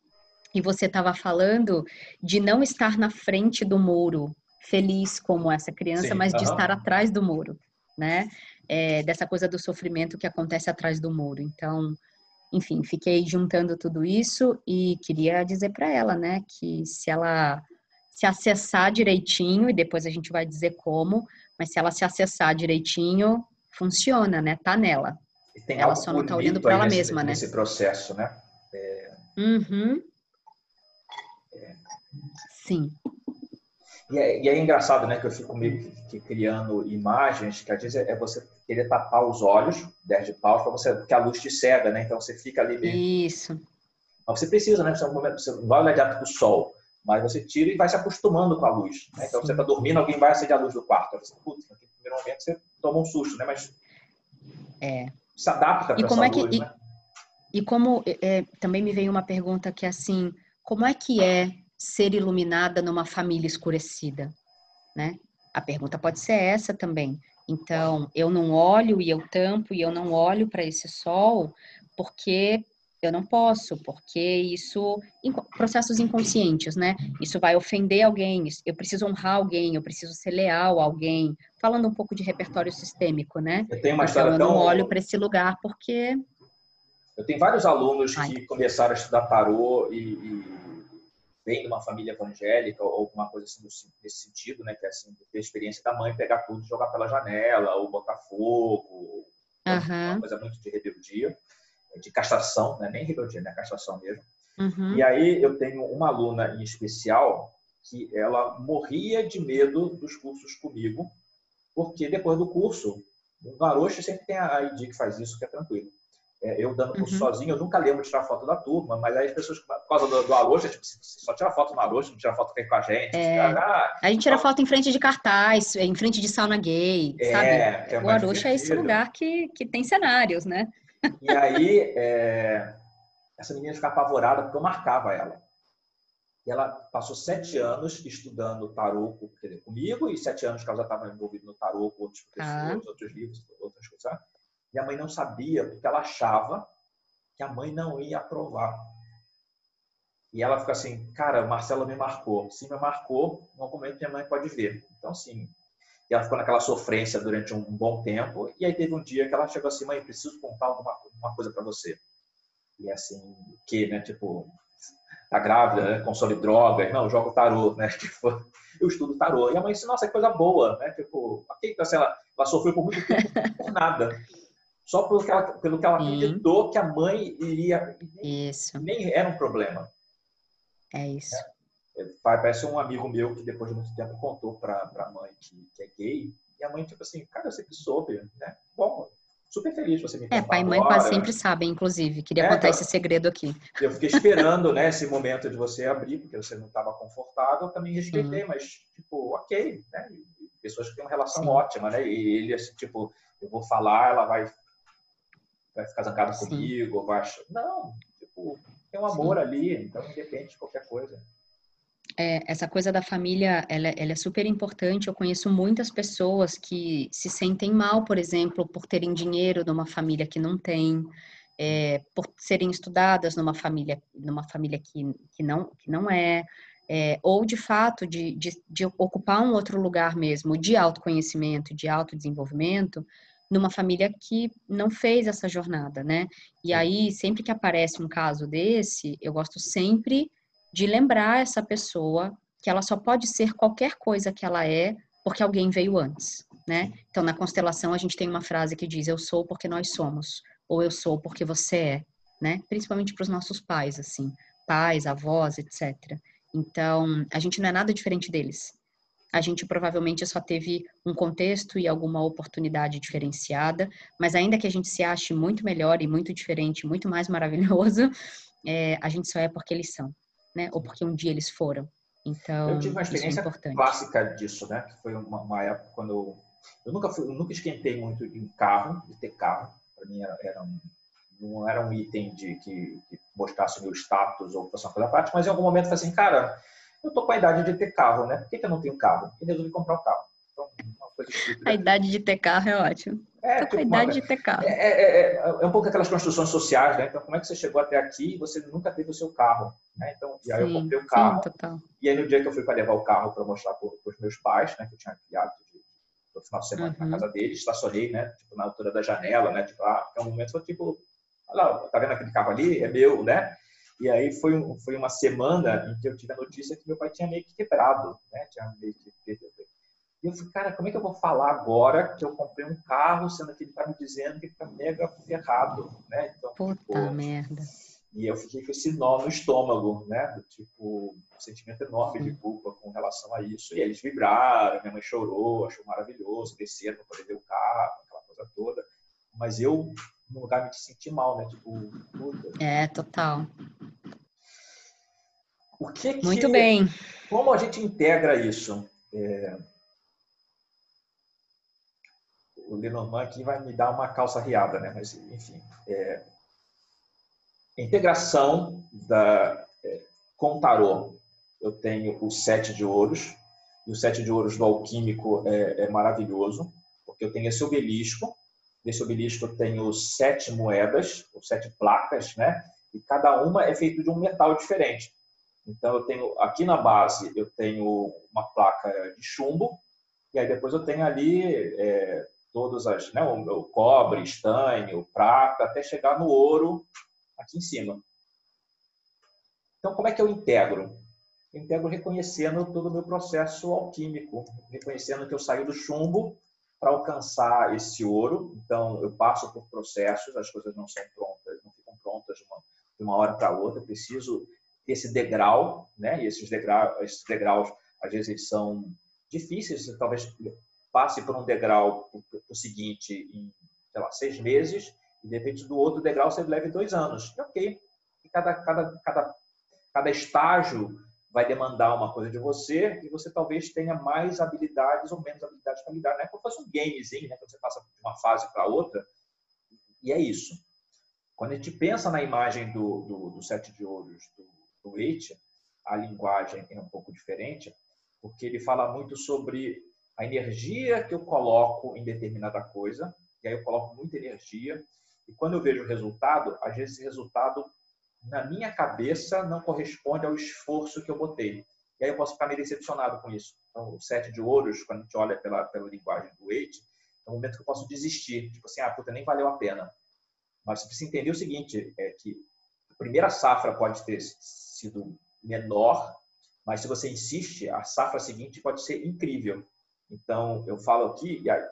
e você estava falando de não estar na frente do muro, feliz como essa criança, Sim. mas de estar atrás do muro, né? É, dessa coisa do sofrimento que acontece atrás do muro. Então, enfim, fiquei juntando tudo isso e queria dizer para ela, né, que se ela se acessar direitinho, e depois a gente vai dizer como, mas se ela se acessar direitinho, funciona, né? Tá nela. ela só não tá olhando para ela nesse, mesma, né? Nesse processo, né? É... Uhum. É... Sim. E é, e é, engraçado, né, que eu fico meio que, que criando imagens que às vezes é, é você querer tapar os olhos, 10 de paus, para você, porque a luz te cega, né? Então você fica ali meio... Isso. Mas você precisa, né? Você, você não vai olhar direto para o sol, mas você tira e vai se acostumando com a luz. Né? Então você está dormindo, alguém vai acender a luz do quarto. Você, putz, no primeiro momento você toma um susto, né? Mas é. se adapta para essa é que, luz, e, né? E como é, também me veio uma pergunta que é assim, como é que é ser iluminada numa família escurecida, né? A pergunta pode ser essa também. Então, eu não olho e eu tampo e eu não olho para esse sol porque eu não posso, porque isso processos inconscientes, né? Isso vai ofender alguém, eu preciso honrar alguém, eu preciso ser leal a alguém. Falando um pouco de repertório sistêmico, né? Eu tenho uma então, eu não tão... olho para esse lugar porque eu tenho vários alunos Ai. que começaram a estudar tarô e, e vem de uma família evangélica ou alguma coisa assim nesse sentido, né? Que é assim, ter a experiência da mãe pegar tudo e jogar pela janela, ou botar fogo, uhum. uma coisa muito de rebeldia, de castração, né? Nem rebeldia, né? Castração mesmo. Uhum. E aí eu tenho uma aluna em especial que ela morria de medo dos cursos comigo, porque depois do curso, o garoto sempre tem a ID que faz isso, que é tranquilo. É, eu dando curso uhum. sozinho, eu nunca lembro de tirar foto da turma, mas aí as pessoas, por causa do, do Arocha, tipo, só tira foto no Arocha, não tira foto com a gente. É, ah, a gente tira foto em frente de cartaz, em frente de sauna gay, é, sabe? É o Arocha é esse lugar que, que tem cenários, né? E aí, é, essa menina ficava apavorada porque eu marcava ela. E ela passou sete anos estudando tarô comigo e sete anos que ela já estava envolvida no tarô com outros professores, ah. outros livros, outras coisas. E a mãe não sabia, porque ela achava que a mãe não ia aprovar. E ela fica assim, cara, Marcela me marcou. Se me marcou, no momento minha mãe pode ver. Então, sim. E ela ficou naquela sofrência durante um bom tempo. E aí teve um dia que ela chegou assim, mãe, preciso contar alguma uma coisa para você. E assim, que, né? Tipo, tá grávida, né? consome drogas, não, joga tarô, né? Tipo, eu estudo tarô. E a mãe disse, nossa, que coisa boa, né? Tipo, ok, então, assim, ela, ela sofreu por muito tempo por nada. Só pelo que ela, pelo que ela acreditou que a mãe iria. Isso. Nem era um problema. É isso. É, parece um amigo meu que depois de muito tempo contou para a mãe que, que, é gay. E a mãe, tipo assim, cara, eu sempre soube, né? Bom, super feliz você me É, pai e mãe agora. quase sempre sabem, inclusive. Queria é, contar então, esse segredo aqui. Eu fiquei esperando, né, esse momento de você abrir, porque você não estava confortável. Eu também respeitei, Sim. mas, tipo, ok, né? Pessoas que têm uma relação Sim. ótima, né? E ele, assim, tipo, eu vou falar, ela vai, vai ficar zangada comigo, vai achar... Não, tipo, tem um amor Sim. ali, então independe de qualquer coisa é, essa coisa da família, ela, ela, é super importante. Eu conheço muitas pessoas que se sentem mal, por exemplo, por terem dinheiro numa família que não tem, é, por serem estudadas numa família, numa família que, que, não, que não é, é ou de fato de, de, de ocupar um outro lugar mesmo, de autoconhecimento, de autodesenvolvimento, numa família que não fez essa jornada, né? E aí, sempre que aparece um caso desse, eu gosto sempre de lembrar essa pessoa que ela só pode ser qualquer coisa que ela é porque alguém veio antes, né? Então, na constelação, a gente tem uma frase que diz: Eu sou porque nós somos, ou eu sou porque você é, né? Principalmente para os nossos pais, assim, pais, avós, etc. Então, a gente não é nada diferente deles. A gente provavelmente só teve um contexto e alguma oportunidade diferenciada, mas ainda que a gente se ache muito melhor e muito diferente, muito mais maravilhoso, é, a gente só é porque eles são né? Ou porque um dia eles foram. Então, eu tive uma é experiência é clássica disso, né? Que foi uma, uma época quando eu, eu nunca fui, eu nunca esquentei muito em carro, de ter carro. Para mim era, era um, não era um item de que, que mostrasse meu status ou fosse uma coisa prática, mas em algum momento eu falei assim, cara, eu tô com a idade de ter carro, né? Por que, que eu não tenho carro? E resolvi comprar um carro. Então, uma coisa a idade de ter carro é ótimo. É, tipo, com a idade de ter carro. É, é, é, é, um pouco aquelas construções sociais, né? Então, como é que você chegou até aqui e você nunca teve o seu carro? Né? Então, e aí sim, eu comprei o carro. Sim, e aí, no dia que eu fui para levar o carro para mostrar para os meus pais, né? Que eu tinha criado de, no final de semana uhum. na casa deles, estacionei, né? Tipo, na altura da janela, né? Tipo, ah, é um momento, tipo, olha lá, tá vendo aquele carro ali? É meu, né? E aí foi, foi uma semana em que eu tive a notícia que meu pai tinha meio que quebrado, né? Tinha meio que e eu falei, cara, como é que eu vou falar agora que eu comprei um carro, sendo que ele está me dizendo que está mega ferrado, né? Então, Puta tipo, merda. E eu fiquei com esse nó no estômago, né? Tipo, um sentimento enorme de culpa com relação a isso. E eles vibraram, minha mãe chorou, achou maravilhoso, desceram para poder ver o carro, aquela coisa toda. Mas eu, no lugar, me senti mal, né? Tipo, puta. É, total. O que, que Muito bem. Como a gente integra isso? É, o Lenormand aqui vai me dar uma calça riada, né? Mas, enfim. É, integração da, é, com tarô. Eu tenho o sete de ouros. E o sete de ouros do alquímico é, é maravilhoso, porque eu tenho esse obelisco. Nesse obelisco eu tenho sete moedas, ou sete placas, né? E cada uma é feita de um metal diferente. Então eu tenho aqui na base eu tenho uma placa de chumbo e aí depois eu tenho ali é, todas as, né, o, o cobre, estanho, prata, até chegar no ouro aqui em cima. Então, como é que eu integro? Eu integro reconhecendo todo o meu processo alquímico, reconhecendo que eu saí do chumbo para alcançar esse ouro. Então, eu passo por processos, as coisas não são prontas, não ficam prontas de uma, de uma hora para outra. Eu preciso esse degrau, né? E esses degraus, esses degraus às vezes eles são difíceis, talvez passe por um degrau o seguinte em, sei lá, seis meses, e de repente do outro degrau você leve dois anos. E ok. E cada, cada, cada, cada estágio vai demandar uma coisa de você e você talvez tenha mais habilidades ou menos habilidades para lidar. Não é como fosse um gamezinho, né? Quando você passa de uma fase para outra. E é isso. Quando a gente pensa na imagem do, do, do sete de ouros do, do a linguagem é um pouco diferente, porque ele fala muito sobre a energia que eu coloco em determinada coisa, e aí eu coloco muita energia, e quando eu vejo o resultado, às vezes esse resultado, na minha cabeça, não corresponde ao esforço que eu botei. E aí eu posso ficar meio decepcionado com isso. Então, o sete de ouros, quando a gente olha pela, pela linguagem do Eight, é um momento que eu posso desistir. Tipo assim, ah, puta, nem valeu a pena. Mas você precisa entender o seguinte, é que a primeira safra pode ter sido menor, mas se você insiste, a safra seguinte pode ser incrível. Então, eu falo aqui, e aí,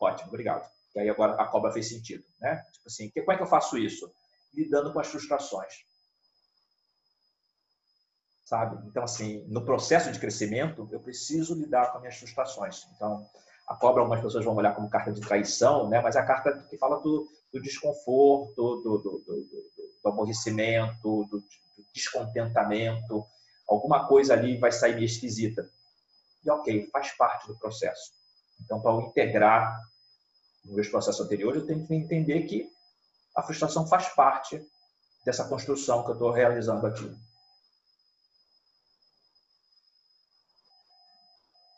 ótimo, obrigado. E aí agora a cobra fez sentido, né? Tipo assim, como é que eu faço isso? Lidando com as frustrações. Sabe? Então, assim, no processo de crescimento, eu preciso lidar com as minhas frustrações. Então, a cobra, algumas pessoas vão olhar como carta de traição, né? mas é a carta que fala do, do desconforto, do, do, do, do aborrecimento, do, descontentamento. Alguma coisa ali vai sair meio esquisita. E ok, faz parte do processo. Então, para eu integrar nos meus processos anteriores, eu tenho que entender que a frustração faz parte dessa construção que eu estou realizando aqui.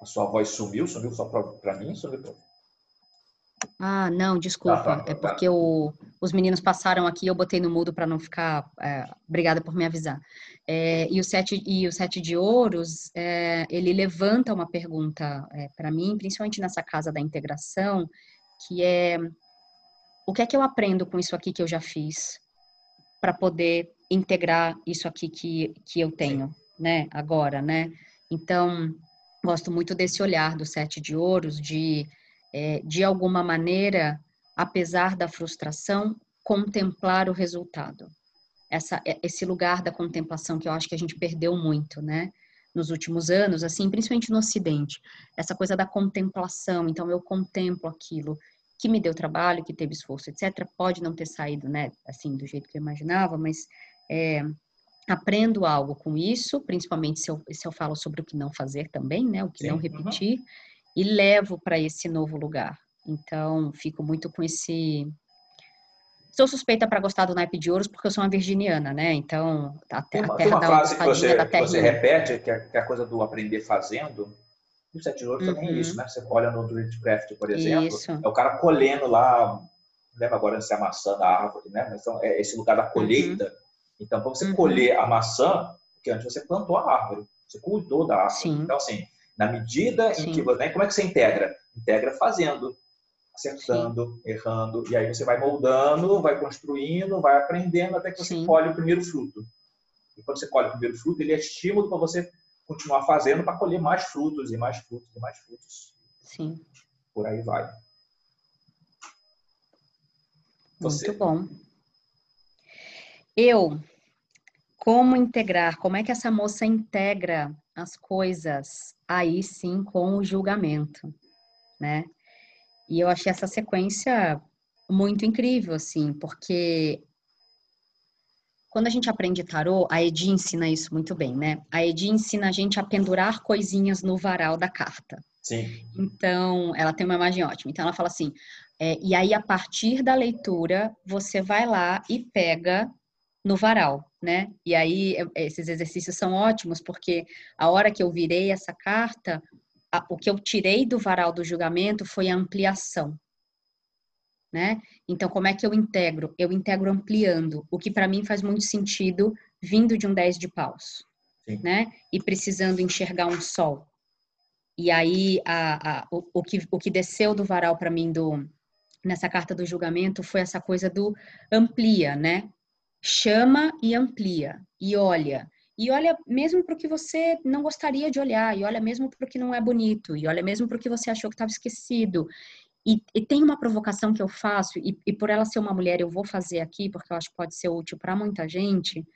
A sua voz sumiu, sumiu só para mim, sumiu para ah, não, desculpa. Tá, tá, é porque o, os meninos passaram aqui eu botei no mudo para não ficar. É, obrigada por me avisar. É, e, o sete, e o Sete de Ouros, é, ele levanta uma pergunta é, para mim, principalmente nessa casa da integração, que é: o que é que eu aprendo com isso aqui que eu já fiz para poder integrar isso aqui que, que eu tenho, né, agora, né? Então, gosto muito desse olhar do Sete de Ouros de é, de alguma maneira, apesar da frustração, contemplar o resultado. Essa, é, esse lugar da contemplação que eu acho que a gente perdeu muito, né? Nos últimos anos, assim, principalmente no Ocidente, essa coisa da contemplação. Então, eu contemplo aquilo que me deu trabalho, que teve esforço, etc. Pode não ter saído, né? Assim, do jeito que eu imaginava, mas é, aprendo algo com isso, principalmente se eu, se eu falo sobre o que não fazer também, né? O que Sim, não repetir. Uhum e levo para esse novo lugar. Então, fico muito com esse. Sou suspeita para gostar do naipe de ouros porque eu sou uma virginiana, né? Então, a, uma, a terra uma frase que você, que você repete, que é, que é, a coisa do aprender fazendo. E o sete de ouros uhum. também é isso, uhum. né? Você olha no Druidcraft, por exemplo, isso. é o cara colhendo lá, não lembro agora se é a da árvore, né? Então, é esse lugar da colheita. Uhum. Então, para você uhum. colher a maçã, porque antes você plantou a árvore, você cuidou da árvore. Sim. Então, assim, na medida Sim. em que você. Né, como é que você integra? Integra fazendo, acertando, Sim. errando, e aí você vai moldando, vai construindo, vai aprendendo até que você colhe o primeiro fruto. E quando você colhe o primeiro fruto, ele é estímulo para você continuar fazendo para colher mais frutos e mais frutos e mais frutos. Sim. Por aí vai. Você. Muito bom. Eu, como integrar? Como é que essa moça integra as coisas aí sim com o julgamento, né? E eu achei essa sequência muito incrível, assim, porque quando a gente aprende tarô, a Edi ensina isso muito bem, né? A Edi ensina a gente a pendurar coisinhas no varal da carta. Sim. Então, ela tem uma imagem ótima. Então, ela fala assim: é, e aí, a partir da leitura, você vai lá e pega no varal, né? E aí esses exercícios são ótimos porque a hora que eu virei essa carta, a, o que eu tirei do varal do julgamento foi a ampliação, né? Então como é que eu integro? Eu integro ampliando, o que para mim faz muito sentido vindo de um 10 de paus, Sim. né? E precisando enxergar um sol. E aí a, a, o, o, que, o que desceu do varal para mim do nessa carta do julgamento foi essa coisa do amplia, né? Chama e amplia e olha. E olha mesmo para o que você não gostaria de olhar, e olha mesmo para o que não é bonito, e olha mesmo para o que você achou que estava esquecido. E, e, tem uma provocação que eu faço, e, e, por ela ser uma mulher, eu vou fazer aqui, porque eu acho que pode ser útil para muita gente.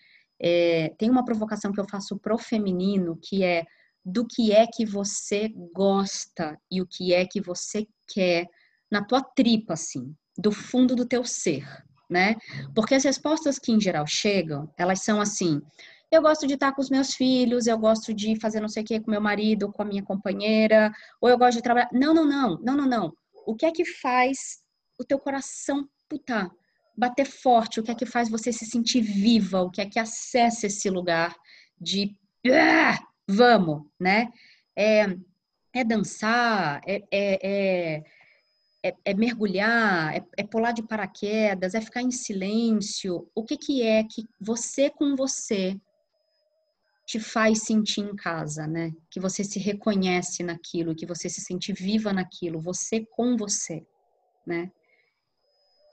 É, tem uma provocação que eu faço pro feminino, que é do que é que você gosta e o que é que você quer na tua tripa, assim, do fundo do teu ser né? Porque as respostas que em geral chegam, elas são assim: eu gosto de estar com os meus filhos, eu gosto de fazer não sei o que com meu marido, com a minha companheira, ou eu gosto de trabalhar. Não, não, não, não, não, não. O que é que faz o teu coração putar, bater forte? O que é que faz você se sentir viva? O que é que acessa esse lugar de ah, vamos, né? É, é dançar, é, é, é é, é mergulhar, é, é, pular de paraquedas, é ficar em silêncio? O que, que é que você com você te faz sentir em casa, né? Que você se reconhece naquilo, que você se sente viva naquilo, você com você, né?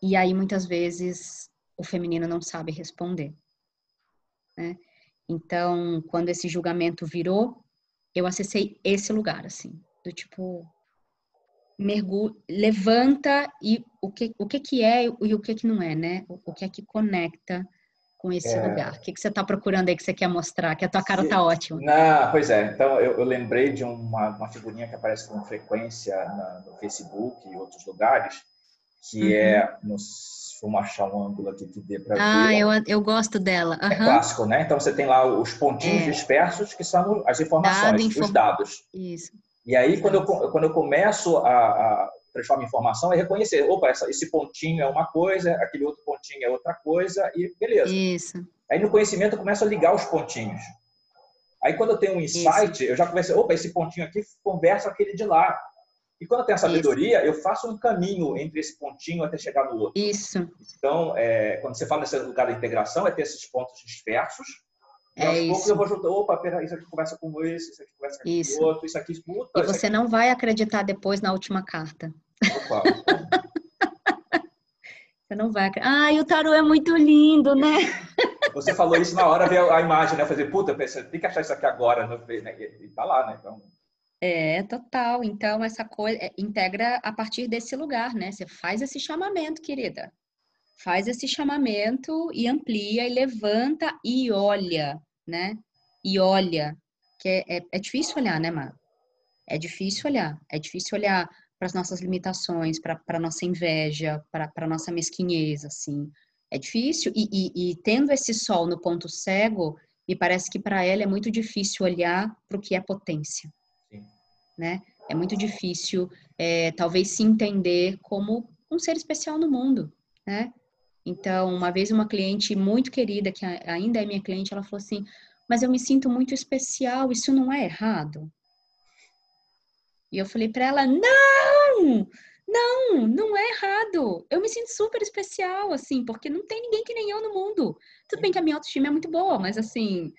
E aí muitas vezes o feminino não sabe responder, né? Então, quando esse julgamento virou, eu acessei esse lugar, assim, do tipo, mergulha, levanta e o que, o que que é e o que que não é, né? O, o que é que conecta com esse é... lugar? O que, que você está procurando aí que você quer mostrar? Que a tua cara tá ótima. Não, pois é. Então, eu, eu lembrei de uma, uma, figurinha que aparece com frequência na, no Facebook e outros lugares, que uhum. é, no, vamos achar um ângulo aqui que dê para ah, ver. Ah, eu, eu gosto dela. Uhum. É clássico, né? Então, você tem lá os pontinhos é. dispersos, que são as informações, Dado, inform... os dados. Isso. E aí, quando eu, quando eu começo a, a transformar informação, é reconhecer, opa, essa, esse pontinho é uma coisa, aquele outro pontinho é outra coisa, e beleza. Isso. Aí no conhecimento eu começo a ligar os pontinhos. Aí quando eu tenho um insight, Isso. eu já começo, opa, esse pontinho aqui conversa com aquele de lá. E quando eu tenho a sabedoria, Isso. eu faço um caminho entre esse pontinho até chegar no outro. Isso. Então, é, quando você fala nesse lugar da integração, é ter esses pontos dispersos e é poucos eu vou juntar, opa, pera, isso aqui conversa com esse, isso aqui conversa com isso. outro, isso aqui puta, E você aqui... não vai acreditar depois na última carta. Opa. você não vai acreditar. Ai, o tarô é muito lindo, né? Você falou isso na hora, ver a imagem, né? Fazer, puta, tem que achar isso aqui agora, né? e tá lá, né? Então... É, total. Então, essa coisa é, integra a partir desse lugar, né? Você faz esse chamamento, querida faz esse chamamento e amplia e levanta e olha, né? E olha, que é, é, é difícil olhar, né, Mar? É difícil olhar, é difícil olhar para as nossas limitações, para a nossa inveja, para a nossa mesquinhez, assim. É difícil, e, e, e tendo esse sol no ponto cego, me parece que para ela é muito difícil olhar para o que é potência, Sim. né? É muito difícil, é, talvez, se entender como um ser especial no mundo, né? Então, uma vez uma cliente muito querida, que ainda é minha cliente, ela falou assim: Mas eu me sinto muito especial, isso não é errado? E eu falei para ela: Não! Não, não é errado. Eu me sinto super especial, assim, porque não tem ninguém que nem eu no mundo. Tudo bem que a minha autoestima é muito boa, mas assim,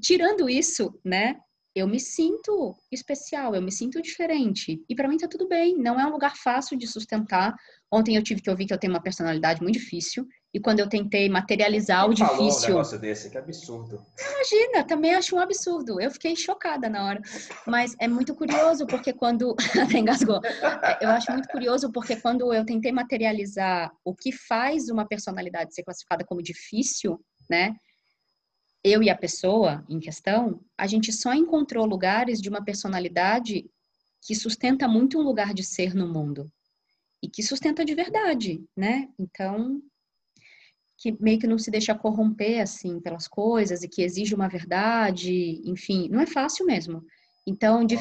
tirando isso, né? Eu me sinto especial, eu me sinto diferente. E para mim tá tudo bem. Não é um lugar fácil de sustentar, Ontem eu tive que ouvir que eu tenho uma personalidade muito difícil. E quando eu tentei materializar Quem o falou difícil. um negócio desse, que absurdo. Imagina, também acho um absurdo. Eu fiquei chocada na hora. Mas é muito curioso, porque quando. Até engasgou. É, eu acho muito curioso, porque quando eu tentei materializar o que faz uma personalidade ser classificada como difícil, né? Eu e a pessoa em questão, a gente só encontrou lugares de uma personalidade que sustenta muito um lugar de ser no mundo e que sustenta de verdade, né? Então, que meio que não se deixa corromper assim pelas coisas e que exige uma verdade, enfim, não é fácil mesmo. Então, de,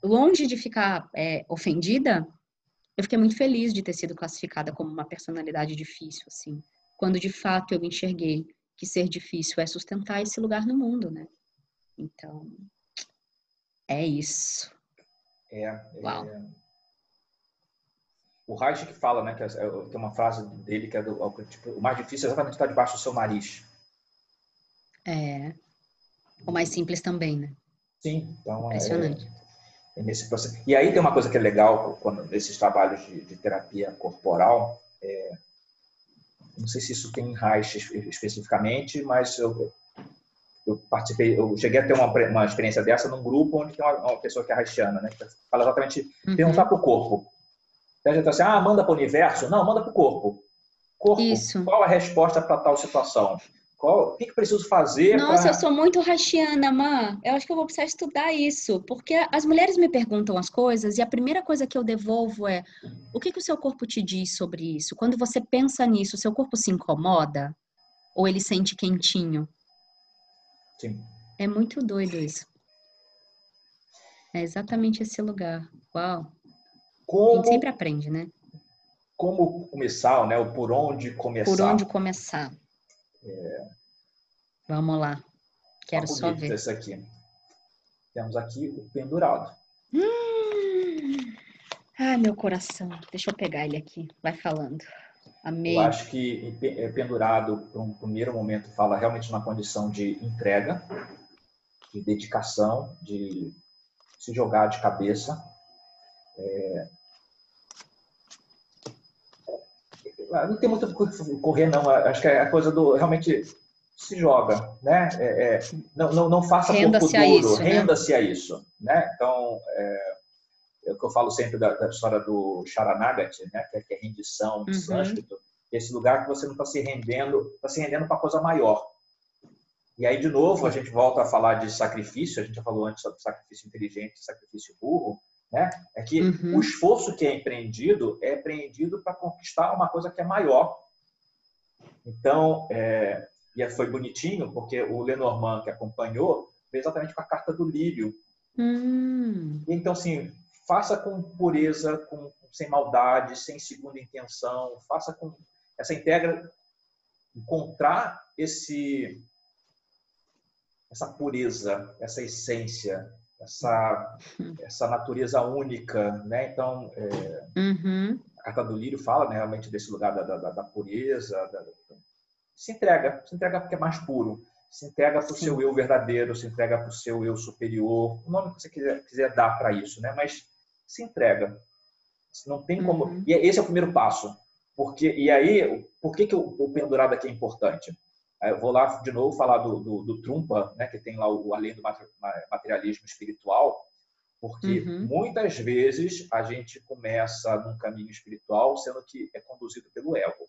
longe de ficar é, ofendida, eu fiquei muito feliz de ter sido classificada como uma personalidade difícil, assim, quando de fato eu enxerguei que ser difícil é sustentar esse lugar no mundo, né? Então, é isso. É, Uau. É, o Reich que fala, né, que é, é, tem uma frase dele que é do, tipo, o mais difícil é exatamente estar debaixo do seu nariz. É. O mais simples também, né? Sim, então é Impressionante. É, é nesse processo. E aí tem uma coisa que é legal quando nesses trabalhos de, de terapia corporal, é, não sei se isso tem em Reich especificamente, mas eu, eu participei, eu cheguei a ter uma, uma experiência dessa num grupo onde tem uma, uma pessoa que é haitiana, né? Que fala exatamente uhum. perguntar para o corpo então a gente assim, ah, manda para o universo. Não, manda para o corpo. Corpo, Isso. qual a resposta para tal situação? Qual, o que, que preciso fazer? Nossa, pra... eu sou muito rachiana, Má. Eu acho que eu vou precisar estudar isso, porque as mulheres me perguntam as coisas e a primeira coisa que eu devolvo é: o que, que o seu corpo te diz sobre isso? Quando você pensa nisso, o seu corpo se incomoda? Ou ele sente quentinho? Sim. É muito doido isso. É exatamente esse lugar. Uau. Como, a gente sempre aprende, né? Como começar, né? O por onde começar. Por onde começar. É... Vamos lá. Quero só ver. Aqui. Temos aqui o pendurado. Hum... Ai, meu coração. Deixa eu pegar ele aqui. Vai falando. Amei. Eu acho que é pendurado, para um primeiro momento, fala realmente uma condição de entrega, de dedicação, de se jogar de cabeça. É, não tem muito o que correr, não. Acho que é a coisa do realmente se joga, né? É, é, não, não, não faça renda isso, né? renda-se né? a isso, né? Então, é, é, o que eu falo sempre da, da história do Sharanagati, né? Que é, que é rendição em uhum. sânscrito, esse lugar que você não está se rendendo, está se rendendo para coisa maior. E aí, de novo, a gente volta a falar de sacrifício, a gente já falou antes sobre sacrifício inteligente sacrifício burro, né? É que uhum. o esforço que é empreendido é empreendido para conquistar uma coisa que é maior. Então, é, e foi bonitinho, porque o Lenormand que acompanhou veio exatamente com a carta do lírio. Hum. Então, assim, faça com pureza, com, sem maldade, sem segunda intenção, faça com essa integra encontrar esse essa pureza, essa essência, essa essa natureza única, né? Então, é, uhum. a carta do lírio fala né, realmente desse lugar da, da, da pureza, da, se entrega, se entrega porque é mais puro, se entrega para o seu eu verdadeiro, se entrega para o seu eu superior, o nome que você quiser, quiser dar para isso, né? Mas se entrega. Não tem como. Uhum. E esse é o primeiro passo. Porque, e aí, por que, que o, o pendurado aqui é importante? Eu vou lá de novo falar do, do, do Trumpa, né, que tem lá o Além do Materialismo Espiritual, porque uhum. muitas vezes a gente começa num caminho espiritual sendo que é conduzido pelo ego.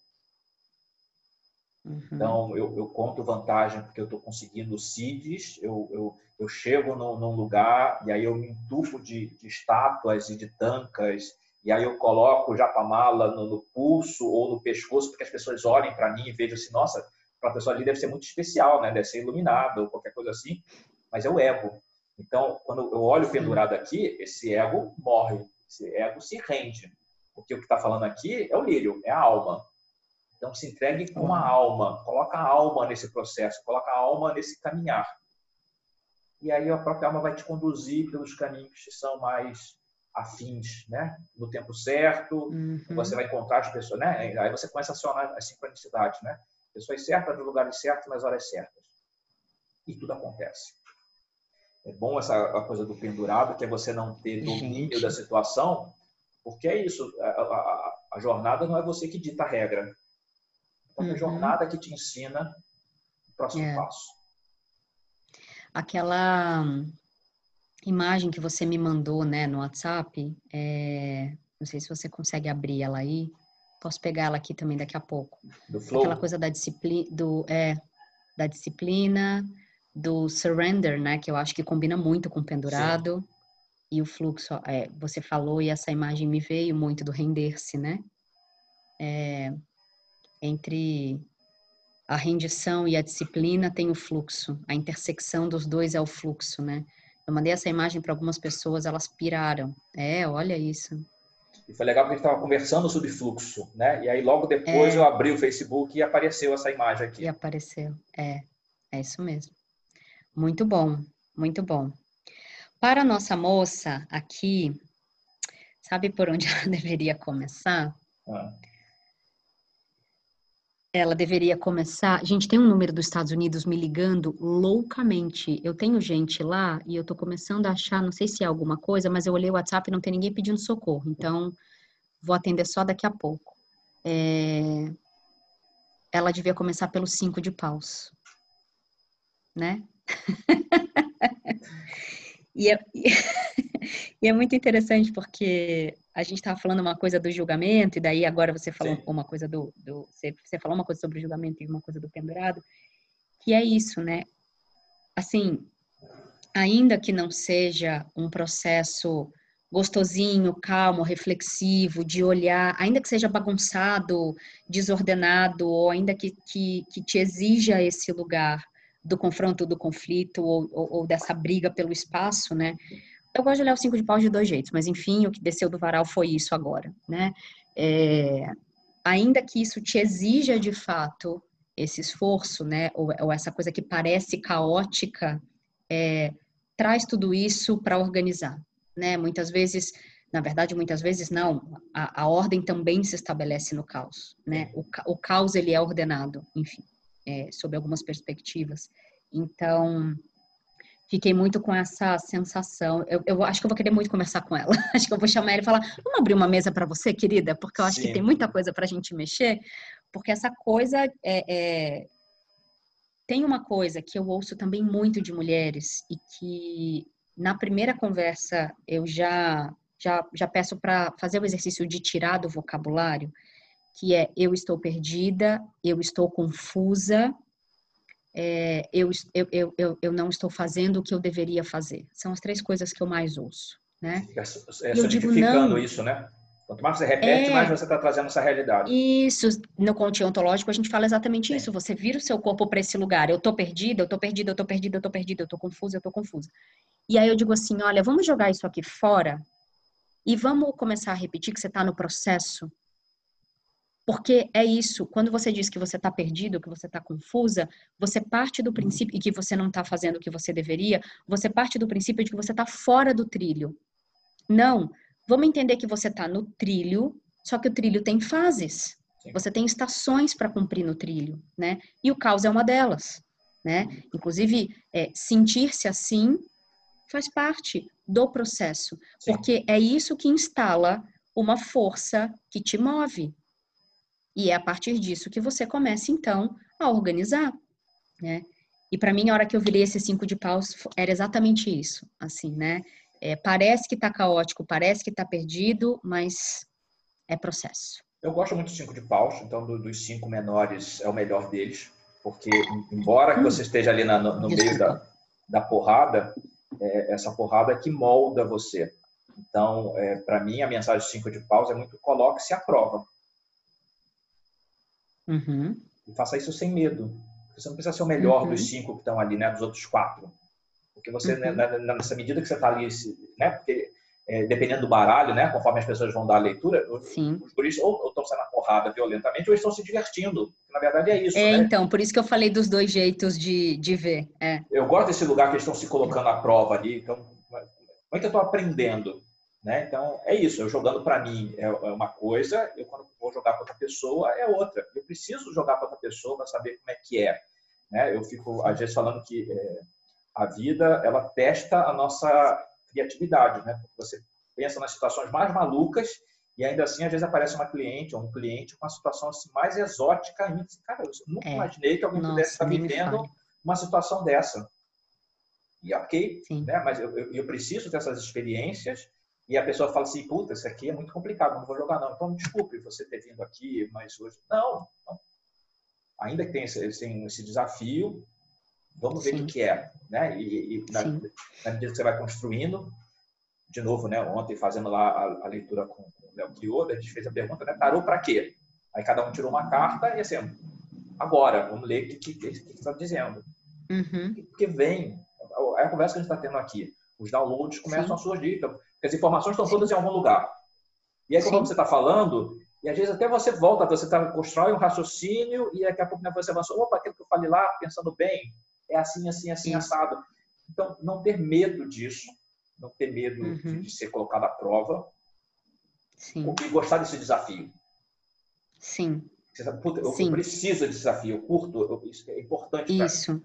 Uhum. Então, eu, eu, conto vantagem porque eu estou conseguindo CIDs, eu, eu, eu chego num, num, lugar e aí eu me entufo de, de, estátuas e de tancas, e aí eu coloco o japamala no, no pulso ou no pescoço, porque as pessoas olhem para mim e vejam assim, nossa, para a pessoa ali deve ser muito especial, né? deve ser iluminado ou qualquer coisa assim, mas é o ego. Então, quando eu olho pendurado aqui, esse ego morre, esse ego se rende. Porque o que está falando aqui é o lírio, é a alma. Então, se entregue com a alma, coloca a alma nesse processo, coloca a alma nesse caminhar. E aí a própria alma vai te conduzir pelos caminhos que são mais afins, né? No tempo certo, uhum. você vai encontrar as pessoas, né? Aí você começa a acionar as sincronicidades, né? Pessoas certas nos lugares certos, nas horas certas. E tudo acontece. É bom essa coisa do pendurado, que é você não ter domínio Gente. da situação, porque é isso. A, a, a, jornada não é você que dita a regra. Então, uhum. a jornada que te ensina o próximo é. passo. Aquela imagem que você me mandou, né, no WhatsApp, é... não sei se você consegue abrir ela aí. Posso pegar ela aqui também daqui a pouco. Do flow. Aquela coisa da disciplina, do é, da disciplina, do surrender, né, que eu acho que combina muito com o pendurado. Sim. E o fluxo, é, você falou e essa imagem me veio muito do render-se, né? É, entre a rendição e a disciplina tem o fluxo. A intersecção dos dois é o fluxo, né? Eu mandei essa imagem para algumas pessoas, elas piraram. É, olha isso. E foi legal porque a gente estava conversando sobre fluxo, né? E aí logo depois é. eu abri o Facebook e apareceu essa imagem aqui. E apareceu, é. É isso mesmo. Muito bom, muito bom. Para a nossa moça aqui, sabe por onde ela deveria começar? Ah ela deveria começar. Gente, tem um número dos Estados Unidos me ligando loucamente. Eu tenho gente lá e eu tô começando a achar, não sei se é alguma coisa, mas eu olhei o WhatsApp e não tem ninguém pedindo socorro. Então, vou atender só daqui a pouco. É... Ela devia começar pelo cinco de paus, né? e, é... e é muito interessante porque a gente estava falando uma coisa do julgamento, e daí agora você falou Sim. uma coisa do, do você, você, falou uma coisa sobre o julgamento e uma coisa do pendurado, que é isso, né? Assim, ainda que não seja um processo gostosinho, calmo, reflexivo, de olhar, ainda que seja bagunçado, desordenado, ou ainda que, que, que te exija esse lugar do confronto, do conflito, ou, ou, ou dessa briga pelo espaço, né? Eu gosto de olhar o cinco de paus de dois jeitos, mas enfim, o que desceu do varal foi isso agora, né? É, ainda que isso te exija de fato esse esforço, né, ou, ou essa coisa que parece caótica, é, traz tudo isso para organizar, né? Muitas vezes, na verdade, muitas vezes não. A, a ordem também se estabelece no caos, né? O, o caos ele é ordenado, enfim, é, sob algumas perspectivas. Então, fiquei muito com essa sensação. Eu, eu, acho que eu vou querer muito conversar com ela. acho que eu vou chamar ela e falar: vamos abrir uma mesa para você, querida? Porque eu acho Sim. que tem muita coisa para a gente mexer. Porque essa coisa é, é, tem uma coisa que eu ouço também muito de mulheres e que na primeira conversa eu já já, já peço para fazer o exercício de tirar do vocabulário, que é eu estou perdida, eu estou confusa, é, eu, eu, eu, eu não estou fazendo o que eu deveria fazer. São as três coisas que eu mais ouço. Né? É, eu digo, não, isso, né? Quanto mais você repete, é, mais você está trazendo essa realidade. Isso, no conte ontológico a gente fala exatamente isso. Você vira o seu corpo para esse lugar. Eu estou perdida, eu estou perdida, eu estou perdida, eu estou perdida, eu estou confusa, eu estou confusa. E aí eu digo assim, olha, vamos jogar isso aqui fora e vamos começar a repetir que você está no processo. Porque é isso, quando você diz que você está perdido, que você está confusa, você parte do princípio, e que você não está fazendo o que você deveria, você parte do princípio de que você está fora do trilho. Não, vamos entender que você está no trilho, só que o trilho tem fases. Você tem estações para cumprir no trilho, né? E o caos é uma delas, né? Inclusive, é, sentir-se assim faz parte do processo, Sim. porque é isso que instala uma força que te move. E é a partir disso que você começa, então, a organizar, né? E para mim, a hora que eu virei esse cinco de paus, era exatamente isso, assim, né? É, parece que está caótico, parece que está perdido, mas é processo. Eu gosto muito do cinco de paus, então do, dos cinco menores é o melhor deles, porque embora que você esteja ali na, no, no meio da, da porrada, é, essa porrada que molda você. Então, é, para mim, a mensagem cinco de paus é muito coloque-se à prova. Uhum. E faça isso sem medo. Você não precisa ser o melhor uhum. dos cinco que estão ali, né? Dos outros quatro. Porque você, né, uhum. né, nessa medida que você está ali, né? Porque é, dependendo do baralho, né? Conforme as pessoas vão dar a leitura, Sim. os guris ou estão saindo na porrada violentamente ou estão se divertindo. Na verdade é isso. É, né? então, por isso que eu falei dos dois jeitos de, de ver. É. Eu gosto desse lugar que eles estão se colocando à prova ali. Então, como é que eu estou aprendendo? Né? Então, é isso. Eu jogando para mim é, é uma coisa, eu quando vou jogar para outra pessoa é outra. Eu preciso jogar para outra pessoa para saber como é que é. Né? Eu fico, às vezes, falando que é, a vida, ela testa a nossa criatividade. Né? Você pensa nas situações mais malucas e ainda assim, às vezes aparece uma cliente ou um cliente com uma situação assim, mais exótica ainda. Cara, eu nunca é. imaginei que alguém Nossa, pudesse estar vivendo uma situação dessa. E ok, né? mas eu, eu, preciso dessas experiências e a pessoa fala assim, puta, isso aqui é muito complicado, não vou jogar não. Então, desculpe você ter vindo aqui, mas hoje... Não, não. ainda que tenha esse, esse desafio, vamos ver o que é. Né? E, e na, na medida que você vai construindo, de novo, né, ontem fazendo lá a, a leitura com o Léo Quioda, a gente fez a pergunta, né, tarô para quê? Aí cada um tirou uma carta e assim, agora, vamos ler o que, que, que está dizendo. Uhum. Porque vem, é a conversa que a gente está tendo aqui. Os downloads começam Sim. a surgir, então, porque as informações estão todas em algum lugar. E aí, quando você está falando, e às vezes até você volta, você tá, constrói um raciocínio e daqui a pouco né, você avançou, opa, aquilo que eu falei lá, pensando bem, é assim, assim, assim, Sim. assado. Então, não ter medo disso, não ter medo uhum. de, ser colocado à prova. Sim. E gostar desse desafio. Sim. Você sabe, puta, eu, Sim. preciso desse desafio, eu curto, eu, isso é importante. Isso.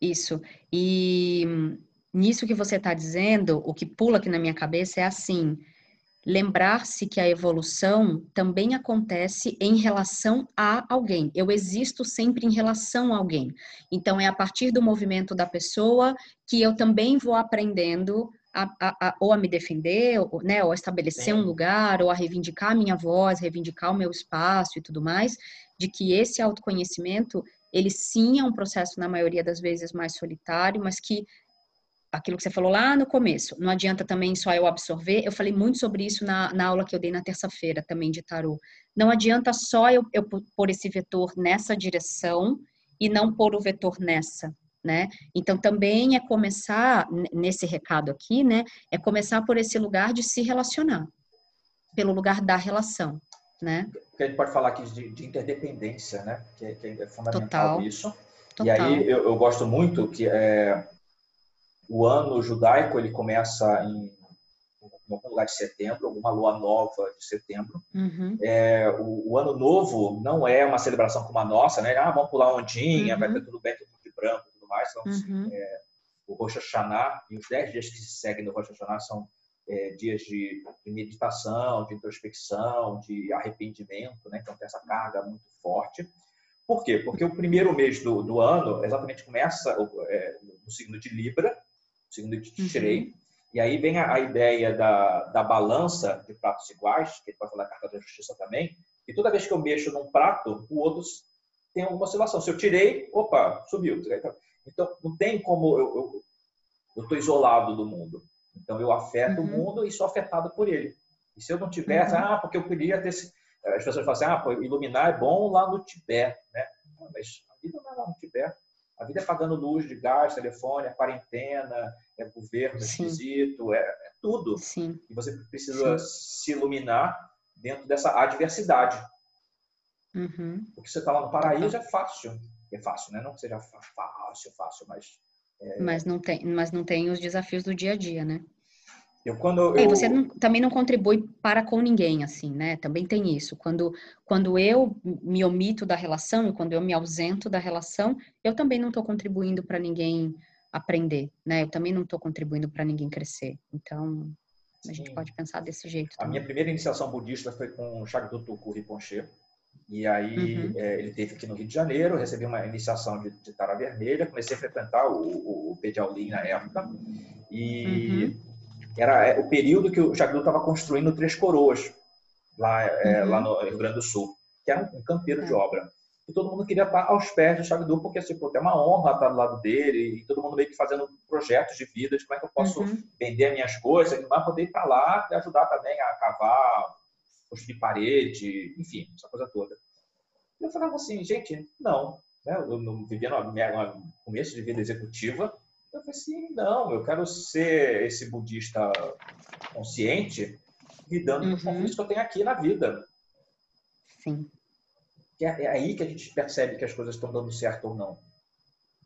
Isso. E nisso que você está dizendo, o que pula aqui na minha cabeça é assim: lembrar-se que a evolução também acontece em relação a alguém. Eu existo sempre em relação a alguém. Então, é a partir do movimento da pessoa que eu também vou aprendendo a, a, a, ou a me defender, ou, né, ou a estabelecer Sim. um lugar, ou a reivindicar a minha voz, reivindicar o meu espaço e tudo mais, de que esse autoconhecimento, ele sim é um processo, na maioria das vezes, mais solitário, mas que aquilo que você falou lá no começo, não adianta também só eu absorver. Eu falei muito sobre isso na, na aula que eu dei na terça-feira também de tarô. Não adianta só eu, eu pôr esse vetor nessa direção e não pôr o vetor nessa, né? Então também é começar nesse recado aqui, né? É começar por esse lugar de se relacionar, pelo lugar da relação, né? Porque a gente pode falar aqui de, de interdependência, né? Que, é, que é fundamental Total. isso. Total. E aí eu, eu gosto muito que é, o ano judaico ele começa em, em algum lugar de setembro, alguma lua nova de setembro. Uhum. É, o, o, ano novo não é uma celebração como a nossa, né? Ah, vamos pular ondinha, uhum. vai ter tudo bem, tudo de branco, tudo mais. Então, uhum. é, o Rosh Hashanah e os dez dias que se seguem do Rosh Hashanah são é, dias de, de, meditação, de introspecção, de arrependimento, né? Então tem essa carga muito forte. Por quê? Porque o primeiro mês do, do ano exatamente começa é, no signo de Libra, no signo de Tirei, uhum. e aí vem a, a, ideia da, da balança de pratos iguais, que pode falar da carta da justiça também, e toda vez que eu mexo num prato, o outro tem alguma oscilação. Se eu tirei, opa, subiu. Então, não tem como eu estou isolado do mundo. Então, eu afeto uhum. o mundo e sou afetado por ele. E se eu não tivesse, uhum. ah, porque eu queria ter. As pessoas falam assim, ah, iluminar é bom lá no Tibete, né? Mas a vida não é lá no Tibete. A vida é pagando luz de gás, telefone, é quarentena, é governo Sim. esquisito, é, é tudo. Sim. E você precisa Sim. se iluminar dentro dessa adversidade. Uhum. Porque você está lá no paraíso é fácil. É fácil, né? Não que seja fácil, fácil, mas... É... Mas, não tem, mas não tem os desafios do dia a dia, né? Eu, quando eu... você não, também não contribui para com ninguém, assim, né? Também tem isso. Quando, quando eu me omito da relação e quando eu me ausento da relação, eu também não estou contribuindo para ninguém aprender, né? Eu também não estou contribuindo para ninguém crescer. Então, a Sim. gente pode pensar desse jeito. A minha primeira iniciação budista foi com o Shagdutuku Rinpoche. E aí uhum. é, ele teve aqui no Rio de Janeiro, recebi uma iniciação de, de Tara Vermelha, comecei a frequentar o, o, o Pediauli na época. E uhum. Era é, o período que o Shagdu estava construindo Três Coroas, lá, é, uhum. lá no Rio Grande do Sul, que era um campeiro de é. obra e todo mundo queria estar aos pés do Shagdu, porque tipo, é uma honra estar do lado dele, e todo mundo meio que fazendo projetos de vida, de como é que eu posso uhum. vender minhas coisas, vai poder ir para lá e ajudar também a cavar, construir parede, enfim, essa coisa toda. E eu falava assim, gente, não, né? eu não vivia no começo de vida executiva, eu falei assim, não, eu quero ser esse budista consciente, lidando uhum. com os conflitos que eu tenho aqui na vida. Sim é, é aí que a gente percebe que as coisas estão dando certo ou não.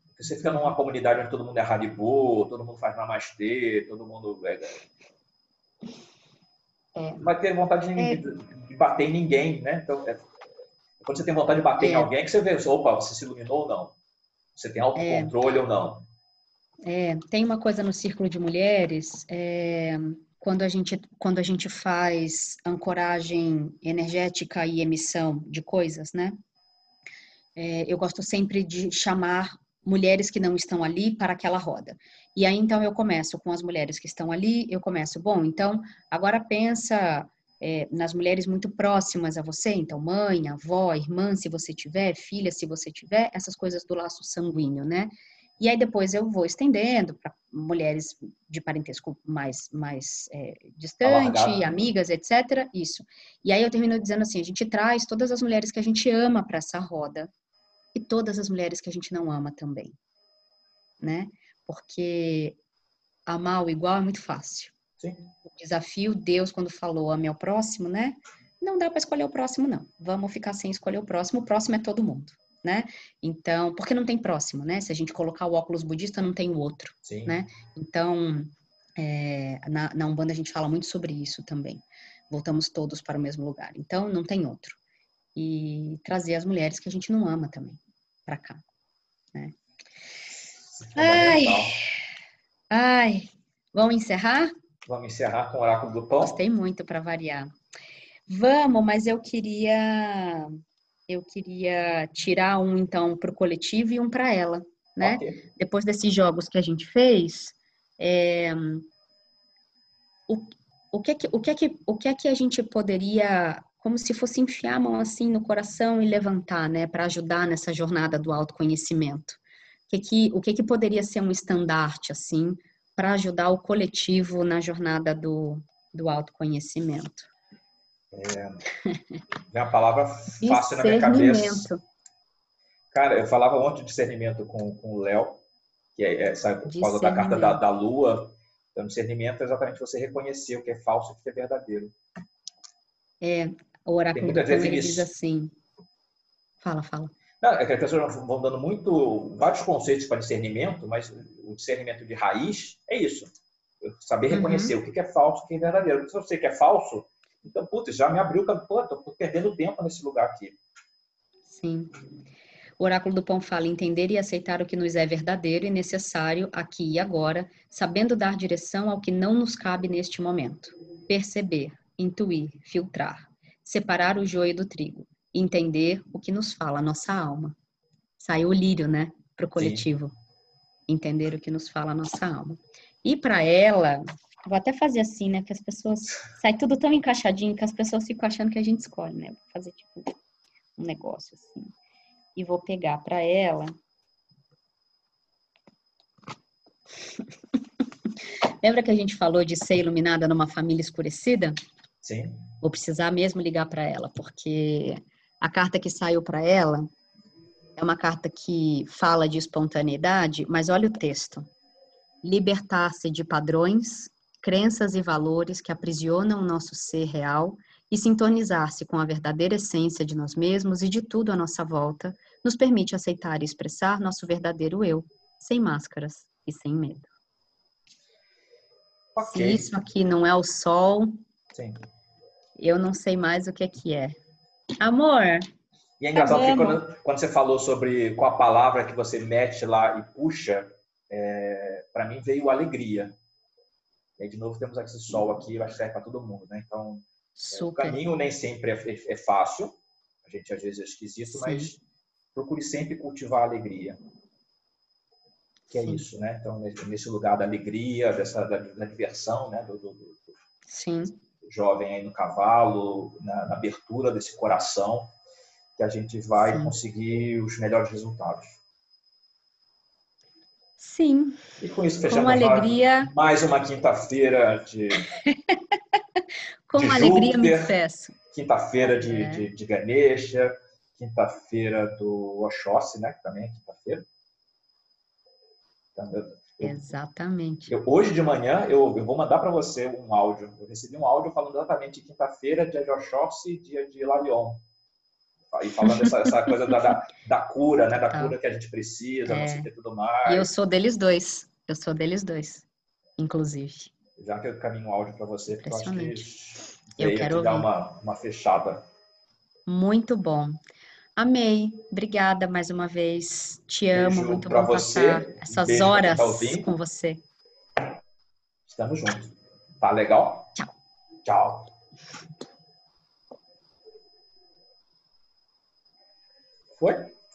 Porque você fica numa comunidade onde todo mundo é Haribo, todo mundo faz namastê, todo mundo é, é. vai ter vontade de, é. de, bater em ninguém, né? Então, é, quando você tem vontade de bater em é. alguém, que você vê, opa, você se iluminou ou não? Você tem autocontrole ou não? É, tem uma coisa no círculo de mulheres, é, quando a gente, quando a gente faz ancoragem energética e emissão de coisas, né? É, eu gosto sempre de chamar mulheres que não estão ali para aquela roda. E aí então eu começo com as mulheres que estão ali, eu começo, bom, então agora pensa é, nas mulheres muito próximas a você, então mãe, avó, irmã, se você tiver, filha, se você tiver, essas coisas do laço sanguíneo, né? E aí depois eu vou estendendo para mulheres de parentesco mais, mais é, distante, Alargado. amigas, etc. Isso. E aí eu termino dizendo assim: a gente traz todas as mulheres que a gente ama para essa roda e todas as mulheres que a gente não ama também, né? Porque amar o igual é muito fácil. Sim. O desafio, Deus, quando falou ame ao próximo, né? Não dá para escolher o próximo, não. Vamos ficar sem escolher o próximo. O próximo é todo mundo né? Então, porque não tem próximo, né? Se a gente colocar o óculos budista, não tem o outro, Sim. né? Então, é, na, na Umbanda a gente fala muito sobre isso também. Voltamos todos para o mesmo lugar. Então, não tem outro. E trazer as mulheres que a gente não ama também para cá, né? Ai, ai, vamos encerrar? Vamos encerrar com o oráculo do pão. Gostei muito para variar. Vamos, mas eu queria eu queria tirar um então para o coletivo e um para ela, né? Okay. Depois desses jogos que a gente fez, é, o, o, que é que, o, que é que, o que é que a gente poderia, como se fosse enfiar a mão assim no coração e levantar, né, para ajudar nessa jornada do autoconhecimento? O que, que, o que, que poderia ser um estandarte assim para ajudar o coletivo na jornada do, do autoconhecimento? É, uma palavra fácil na minha cabeça. Cara, eu falava ontem de discernimento com, com o Léo, que é, é sabe, por causa da carta da, da Lua. Então, discernimento é exatamente você reconhecer o que é falso e o que é verdadeiro. É, o oráculo do ele diz assim. Fala, fala. Não, é que as pessoas vão dando muito, vários conceitos para discernimento, mas o discernimento de raiz é isso. Saber reconhecer uhum. o que é falso e o que é verdadeiro. Porque se você quer falso, então, putz, já me abriu, pô, tô perdendo tempo nesse lugar aqui. Sim. O oráculo do pão fala entender e aceitar o que nos é verdadeiro e necessário aqui e agora, sabendo dar direção ao que não nos cabe neste momento. Perceber, intuir, filtrar, separar o joio do trigo, entender o que nos fala a nossa alma. Saiu o lírio, né, para o coletivo. Sim. Entender o que nos fala a nossa alma. E para ela, vou até fazer assim, né, que as pessoas sai tudo tão encaixadinho que as pessoas ficam achando que a gente escolhe, né? Vou fazer tipo um negócio assim. E vou pegar para ela Lembra que a gente falou de ser iluminada numa família escurecida? Sim. Vou precisar mesmo ligar para ela, porque a carta que saiu para ela é uma carta que fala de espontaneidade, mas olha o texto. Libertar-se de padrões, crenças e valores que aprisionam o nosso ser real e sintonizar-se com a verdadeira essência de nós mesmos e de tudo à nossa volta nos permite aceitar e expressar nosso verdadeiro eu, sem máscaras e sem medo. Okay. Se isso aqui não é o sol, Sim. eu não sei mais o que é que é. Amor. E é engraçado porque quando, quando, você falou sobre qual a palavra que você mete lá e puxa, é, para mim veio alegria. E aí, de novo, temos esse sol aqui, eu acho que serve para todo mundo, né? Então, é, o caminho nem sempre é, é, fácil, a gente às vezes é esquisito, Sim. mas procure sempre cultivar a alegria que é Sim. isso, né? Então, nesse lugar da alegria, dessa da, da diversão, né? Do, do, do, Sim. jovem aí no cavalo, na, na, abertura desse coração, que a gente vai Sim. conseguir os melhores resultados. Sim. E com isso fechamos com alegria... mais uma quinta-feira de. com de alegria Júpiter, me peço. Quinta-feira de, é. de, de Ganesha, quinta-feira do Oxóssi, né? Que também é quinta-feira. Eu, Exatamente. Eu, hoje de manhã eu, vou mandar para você um áudio. Eu recebi um áudio falando exatamente quinta-feira, dia de Oxóssi, dia de Larion. E falando essa, essa coisa da, da, da, cura, né? Da tá. cura que a gente precisa, é. não sei o que tudo mais. E eu sou deles dois. Eu sou deles dois, inclusive. Já que eu caminho um áudio para você, porque eu acho que eu quero dar uma, uma fechada. Muito bom. Amei. Obrigada mais uma vez. Te amo. Beijo muito bom você. passar essas Beijo horas tá com você. Estamos juntos. Tá legal? Tchau. Tchau. Foi?